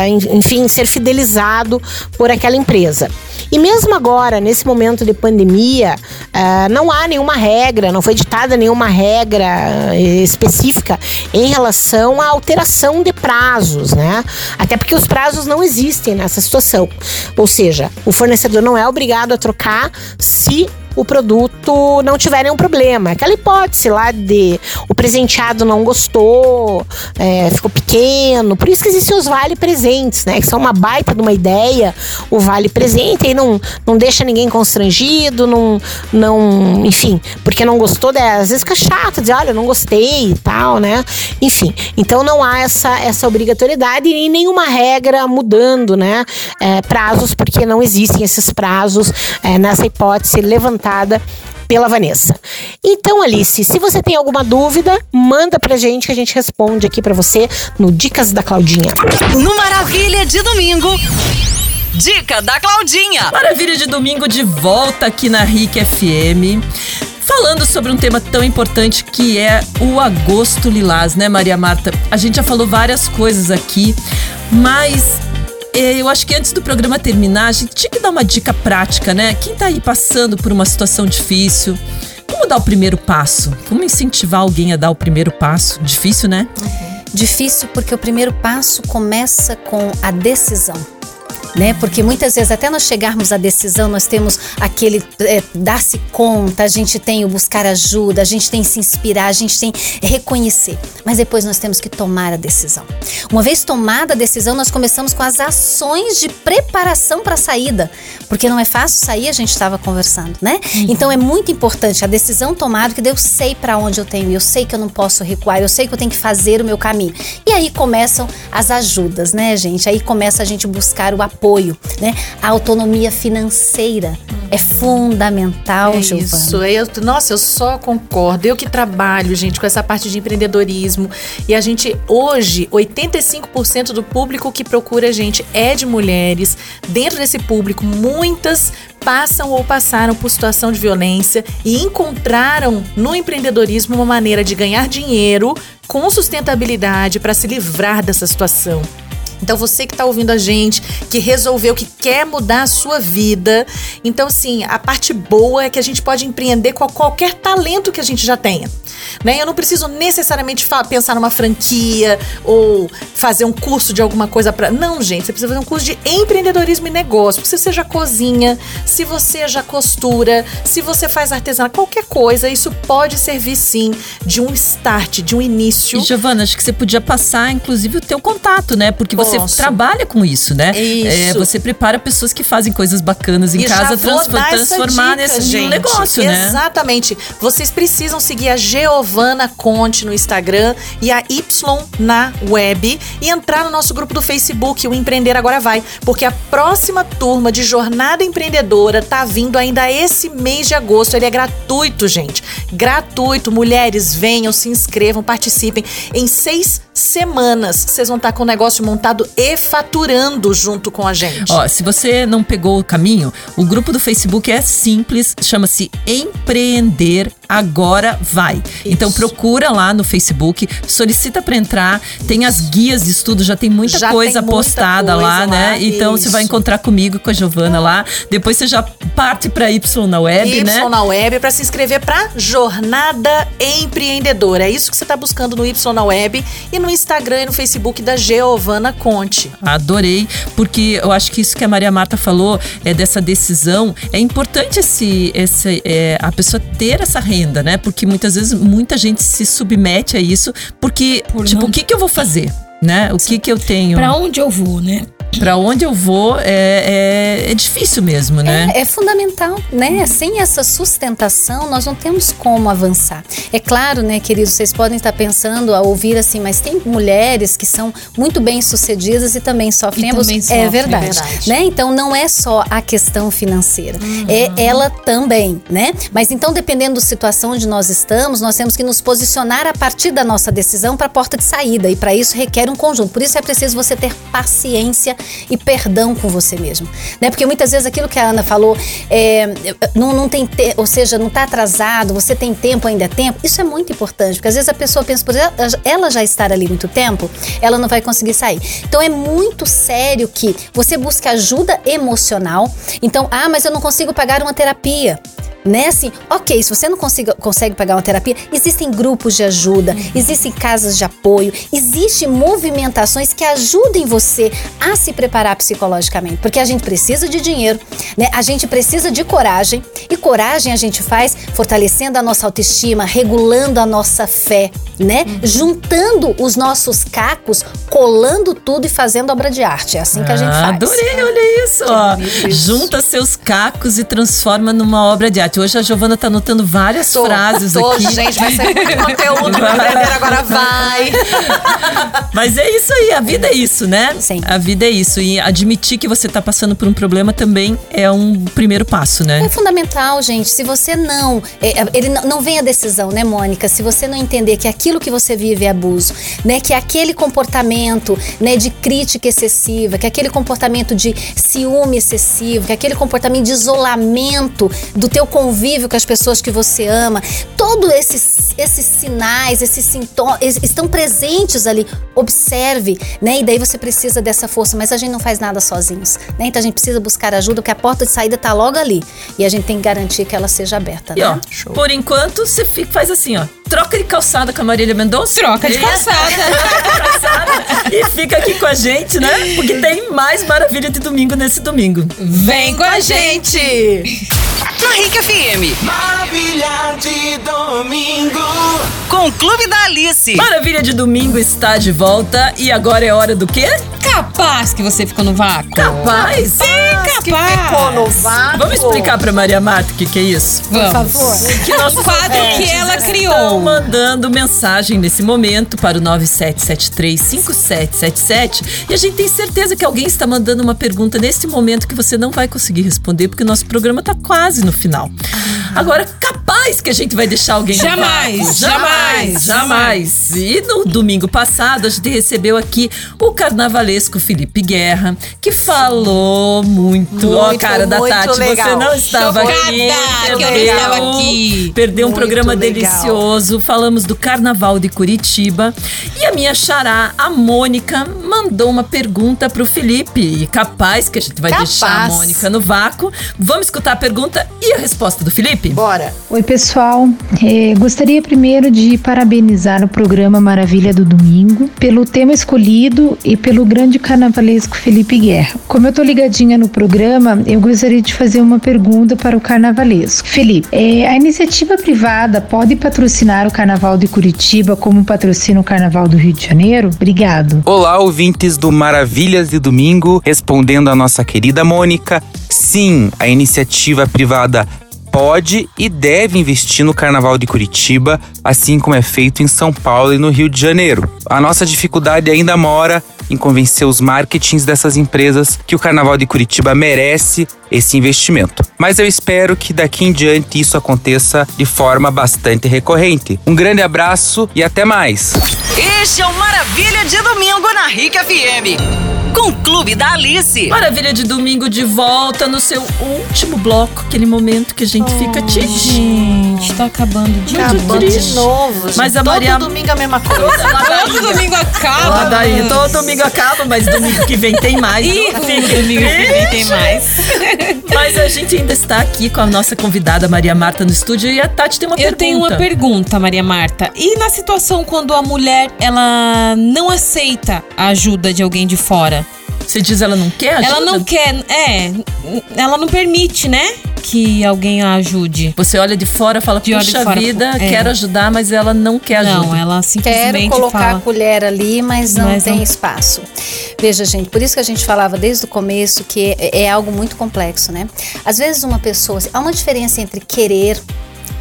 en- enfim, ser fidelizado por aquela empresa. E mesmo agora, nesse momento de pandemia, eh, não há nenhuma regra, não foi ditada nenhuma regra eh, específica em relação à alteração de prazos, né? Até porque os prazos não existem nessa situação. Ou seja, o fornecedor não é obrigado a trocar se o produto não tiver nenhum problema. Aquela hipótese lá de o presenteado não gostou, é, ficou pequeno. Por isso que existem os vale presentes, né? Que são uma baita de uma ideia, o vale presente, não, não deixa ninguém constrangido, não, não, enfim, porque não gostou, né? às vezes fica chato dizer, olha, não gostei e tal, né? Enfim, então não há essa, essa obrigatoriedade e nenhuma regra mudando, né? É, prazos, porque não existem esses prazos é, nessa hipótese levantada pela Vanessa. Então, Alice, se você tem alguma dúvida, manda pra gente que a gente responde aqui pra você no Dicas da Claudinha. No Maravilha de domingo. Dica da Claudinha. Maravilha de domingo de volta aqui na RIC FM. Falando sobre um tema tão importante que é o agosto lilás, né, Maria Marta? A gente já falou várias coisas aqui, mas é, eu acho que antes do programa terminar, a gente tinha que dar uma dica prática, né? Quem tá aí passando por uma situação difícil, como dar o primeiro passo? Como incentivar alguém a dar o primeiro passo? Difícil, né? Difícil porque o primeiro passo começa com a decisão. Né? Porque muitas vezes, até nós chegarmos à decisão, nós temos aquele é, dar-se conta, a gente tem o buscar ajuda, a gente tem se inspirar, a gente tem reconhecer. Mas depois nós temos que tomar a decisão. Uma vez tomada a decisão, nós começamos com as ações de preparação para a saída. Porque não é fácil sair, a gente estava conversando, né? Então é muito importante a decisão tomada, que eu sei para onde eu tenho, eu sei que eu não posso recuar, eu sei que eu tenho que fazer o meu caminho. E aí começam as ajudas, né, gente? Aí começa a gente buscar o apoio, né? A autonomia financeira é fundamental, É Giovana. isso. Eu, nossa, eu só concordo. Eu que trabalho, gente, com essa parte de empreendedorismo. E a gente, hoje, 85% do público que procura a gente é de mulheres. Dentro desse público, muitas passam ou passaram por situação de violência e encontraram no empreendedorismo uma maneira de ganhar dinheiro com sustentabilidade para se livrar dessa situação. Então você que está ouvindo a gente, que resolveu, que quer mudar a sua vida. Então, assim, a parte boa é que a gente pode empreender com qualquer talento que a gente já tenha. Né? Eu não preciso necessariamente pensar numa franquia ou fazer um curso de alguma coisa para. Não, gente, você precisa fazer um curso de empreendedorismo e negócio. Se você já cozinha, se você já costura, se você faz artesanato, qualquer coisa, isso pode servir sim de um start, de um início. E Giovana, acho que você podia passar, inclusive, o teu contato, né? Porque você Posso. trabalha com isso, né? Isso. É, você prepara pessoas que fazem coisas bacanas em E casa, transfor- transformar dica, nesse gente. negócio, né? Exatamente. Vocês precisam seguir a Giovana Conte no Instagram e a Y na web e entrar no nosso grupo do Facebook, o Empreender Agora Vai, porque a próxima turma de Jornada Empreendedora tá vindo ainda esse mês de agosto. Ele é gratuito, gente. Gratuito. Mulheres, venham, se inscrevam, participem. Em seis semanas, vocês vão estar com o negócio montado e faturando junto com a gente. Ó, se você não pegou o caminho, o grupo do Facebook é simples, chama-se Empreender Agora Vai. Então procura lá no Facebook, solicita para entrar, tem as guias de estudo, já tem muita Já coisa tem muita postada coisa lá, lá, né? Então você vai isso. encontrar comigo, com a Giovana lá. Depois você já parte para Y na web, y né? na web para se inscrever para Jornada Empreendedora. É isso que você está buscando no Y na web e no Instagram e no Facebook da Giovana Conte. Adorei, porque eu acho que isso que a Maria Marta falou é dessa decisão. É importante esse, esse, é, a pessoa ter essa renda, né? Porque muitas vezes muita gente se submete a isso, porque, tipo, o que, que eu vou fazer? Né? O que, que eu tenho? Pra onde eu vou, né? Pra onde eu vou é, é, é difícil mesmo, né? É, é fundamental, né? Sem essa sustentação, nós não temos como avançar. É claro, né, queridos, vocês podem estar pensando a ouvir assim, mas tem mulheres que são muito bem sucedidas e também sofrem abuso. é verdade, é verdade. né? Então não é só a questão financeira, é ela também, né? Mas então dependendo da situação onde nós estamos, nós temos que nos posicionar a partir da nossa decisão para a porta de saída e para isso requer um conjunto. Por isso é preciso você ter paciência e perdão com você mesmo, né? Porque muitas vezes aquilo que a Ana falou, é, não, não tem, te- ou seja, não está atrasado, você tem tempo, ainda é tempo. Isso é muito importante, porque às vezes a pessoa pensa, por exemplo, ela já estar ali muito tempo, ela não vai conseguir sair. Então é muito sério que você busque ajuda emocional. Então, ah, mas eu não consigo pagar uma terapia né? Assim, ok, se você não consiga, consegue pagar uma terapia, existem grupos de ajuda, existem casas de apoio, existem movimentações que ajudem você a se preparar psicologicamente, porque a gente precisa de dinheiro, né? A gente precisa de coragem e coragem a gente faz fortalecendo a nossa autoestima, regulando a nossa fé, né? Juntando os nossos cacos, colando tudo e fazendo obra de arte. É assim que a gente Ah, faz. Adorei, olha isso, ó. Junta seus cacos e transforma numa obra de arte. Hoje a Giovana tá anotando várias Tô, frases tô, aqui. gente, vai sair conteúdo pra aprender agora vai. Mas é isso aí, a vida é isso, né? Sim. A vida é isso. E admitir que você tá passando por um problema também é um primeiro passo, né? É fundamental, gente. Se você não. é, é, ele não vem a decisão, né, Mônica? Se você não entender que aquilo que você vive é abuso, né? Que aquele comportamento né, de crítica excessiva, que aquele comportamento de ciúme excessivo, que aquele comportamento de isolamento do teu convívio com as pessoas que você ama, todos esses, esses sinais, esses sintomas estão presentes ali. Observe, né? E daí você precisa dessa força, mas a gente não faz nada sozinhos, né? Então a gente precisa buscar ajuda, porque a porta de saída tá logo ali. E a gente tem que garantir que ela seja aberta, E né? ó, por enquanto, você fica- faz assim, ó. Troca de calçada com a Marília Mendonça. Troca de calçada. e fica aqui com a gente, né? Porque tem mais maravilha de domingo nesse domingo. Vem com a gente! Na Rica FM, Maravilha de domingo. com o Clube da Alice. Maravilha de domingo está de volta e agora é hora do quê? Capaz que você ficou no vácuo. Capaz! Sim, capaz. Vamos explicar pra Maria Marta o que, que é isso? Vamos. Que nossos Um quadro que ela Estão criou. mandando mensagem nesse momento para o 97735777 e a gente tem certeza que alguém está mandando uma pergunta nesse momento que você não vai conseguir responder porque o nosso programa está quase no final. Agora, capaz que a gente vai deixar alguém no Jamais, vácuo. jamais, jamais. E no domingo passado a gente recebeu aqui o carnavalesco Felipe Guerra, que falou muito. Ó, Muito, cara da Tati, legal. você não estava Chocada aqui. que eu não perdeu- estava aqui. Perdeu um Muito programa legal. delicioso. Falamos do Carnaval de Curitiba. E a minha xará, a Mônica, mandou uma pergunta pro Felipe. E capaz que a gente vai Capaz. deixar a Mônica no vácuo. Vamos escutar a pergunta e a resposta do Felipe? Bora. Oi, pessoal. Eh, gostaria primeiro de parabenizar o programa Maravilha do Domingo pelo tema escolhido e pelo grande carnavalesco Felipe Guerra. Como eu tô ligadinha no programa, eu gostaria de fazer uma pergunta para o carnavalesco. Felipe, eh, a iniciativa privada pode patrocinar o Carnaval de Curitiba como patrocina o Carnaval do Rio de Janeiro? Obrigado. Olá, ouvintes do Maravilhas de Domingo, respondendo a nossa querida Mônica. Sim, a iniciativa privada pode e deve investir no Carnaval de Curitiba, assim como é feito em São Paulo e no Rio de Janeiro. A nossa dificuldade ainda mora em convencer os marketings dessas empresas que o Carnaval de Curitiba merece esse investimento. Mas eu espero que daqui em diante isso aconteça de forma bastante recorrente. Um grande abraço e até mais! Este é o Maravilha de Domingo na Rica FM, com o Clube da Alice. Maravilha de domingo de volta no seu último bloco, aquele momento que a gente fica triste. Gente, tá acabando de Acabando de novo. Mas gente. a Maria- Todo domingo a mesma coisa. Todo domingo acaba. Todo domingo acaba, mas domingo que vem tem mais. Ih, domingo que vem tem mais. Mas a gente ainda está aqui com a nossa convidada Maria Marta no estúdio e a Tati tem uma Eu pergunta. tenho uma pergunta, Maria Marta. E na situação quando a mulher ela não aceita a ajuda de alguém de fora? Você diz ela não quer ajuda? Ela não quer, é, ela não permite, né? Que alguém a ajude. Você olha de fora e fala, De puxa de fora, vida, é. quero ajudar, mas ela não quer ajuda. Não, ela Quero simplesmente colocar fala. a colher ali, mas não Mas tem não- espaço. Veja, gente, por isso que a gente falava desde o começo que é, é algo muito complexo, né? Às vezes uma pessoa, há uma diferença entre querer,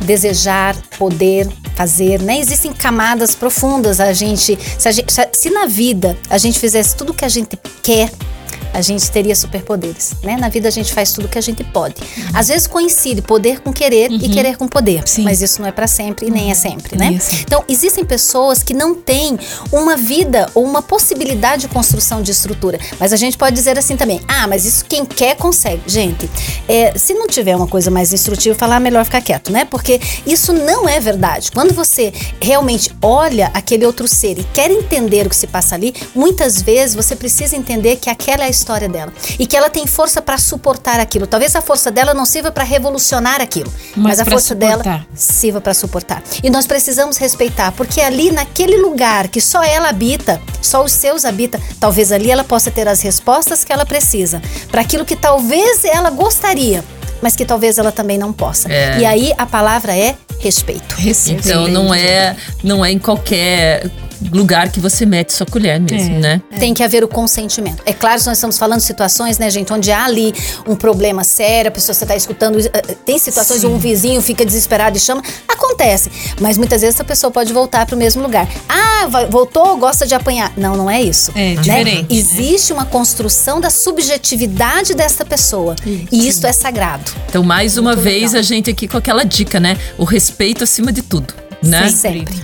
desejar, poder, fazer, né? Existem camadas profundas. A gente, se, a gente, se- na vida a gente fizesse tudo que a gente quer, a gente teria superpoderes, né? Na vida a gente faz tudo que a gente pode. Às vezes coincide poder com querer e querer com poder, mas isso não é pra sempre e nem é sempre, né? Nem é. Então, existem pessoas que não têm uma vida ou uma possibilidade de construção de estrutura. Mas a gente pode dizer assim também: ah, mas isso quem quer consegue. Gente, é, se não tiver uma coisa mais instrutiva, falar melhor ficar quieto, né? Porque isso não é verdade. Quando você realmente olha aquele outro ser e quer entender o que se passa ali, muitas vezes você precisa entender que aquela é a história dela e que ela tem força para suportar aquilo. Talvez a força dela não sirva para revolucionar aquilo, Mas mas, a força dela suportar. sirva para suportar. E nós precisamos respeitar, porque ali naquele lugar que só ela habita, só os seus habita, talvez ali ela possa ter as respostas que ela precisa para aquilo que talvez ela gostaria, mas que talvez ela também não possa. É. E aí a palavra é respeito. Então não é, não é em qualquer lugar que você mete sua colher mesmo, É. né? Tem que haver o consentimento. É claro que nós estamos falando de situações, né, gente, onde há ali um problema sério, a pessoa você está escutando. eh, Tem situações onde um vizinho fica desesperado e chama. Acontece. Mas muitas vezes a pessoa pode voltar para o mesmo lugar. Ah, vai- voltou, gosta de apanhar. Não, não é isso. É né? diferente, né? Existe uma construção da subjetividade desta pessoa. E isso é sagrado. Então, mais uma Muito vez, legal. a gente aqui com aquela dica, né? O respeito acima de tudo, né? Sempre.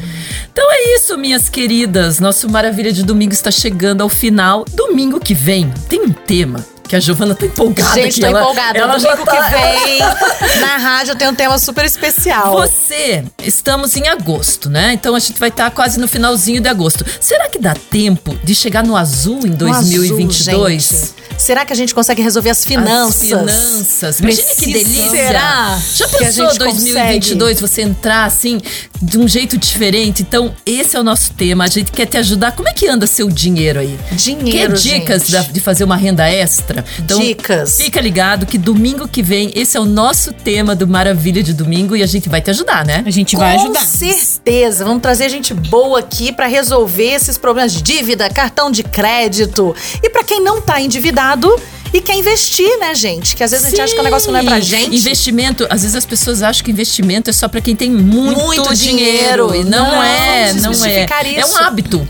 Então é isso, minhas queridas. Nosso Maravilha de Domingo está chegando ao final. Domingo que vem tem um tema que que a Giovana tá empolgada Gente, aqui. tô ela, empolgada. Ela já tá- que vem, na rádio, tem um tema super especial. Você, estamos em agosto, né? Então a gente vai estar quase no finalzinho de agosto. Será que dá tempo de chegar no azul em No 2022? azul. Será que a gente consegue resolver as finanças? As finanças. Imagina que Precisamos. delícia. Será Já que pensou gente 2022 você entrar assim de um jeito diferente? Então, esse é o nosso tema. A gente quer te ajudar. Como é que anda seu dinheiro aí? Dinheiro, Quer dicas da- de fazer uma renda extra? Então, Dicas. Fica ligado que domingo que vem esse é o nosso tema do Maravilha de Domingo e a gente vai te ajudar, né? A gente Com certeza. Vamos trazer gente boa aqui pra resolver esses problemas de dívida, cartão de crédito. E pra quem não tá endividado e quer investir, né, gente? Que às vezes a gente acha que o negócio não é pra Sim. gente. Investimento, às vezes as pessoas acham que investimento é só pra quem tem muito, Muito dinheiro. dinheiro. E não, Não, é, não é. desmistificar É um isso. hábito.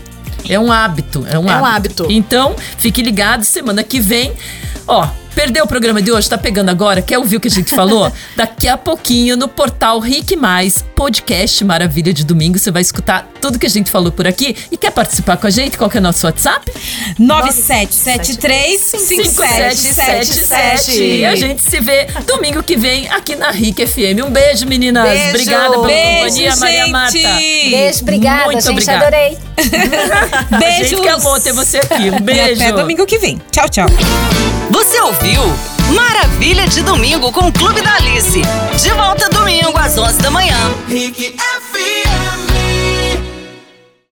É um hábito, é um É um hábito. hábito. Então, fique ligado, semana que vem, ó, perdeu o programa de hoje, tá pegando agora, quer ouvir o que a gente falou? Daqui a pouquinho no portal Rick Mais, podcast Maravilha de Domingo, você vai escutar tudo que a gente falou por aqui e quer participar com a gente? Qual que é o nosso WhatsApp? 9773 5777. E a gente se vê domingo que vem aqui na RIC FM. Um beijo, meninas. Beijo. Obrigada pela Beijo, companhia, Maria gente. Marta. Beijo, obrigada, Muito gente. obrigada. Adorei. A Beijos. gente que amou ter você aqui. Um E beijo. até domingo que vem. Tchau, tchau. Você ouviu? Maravilha de domingo com o Clube da Alice. De volta domingo às 11 da manhã. Rick FM.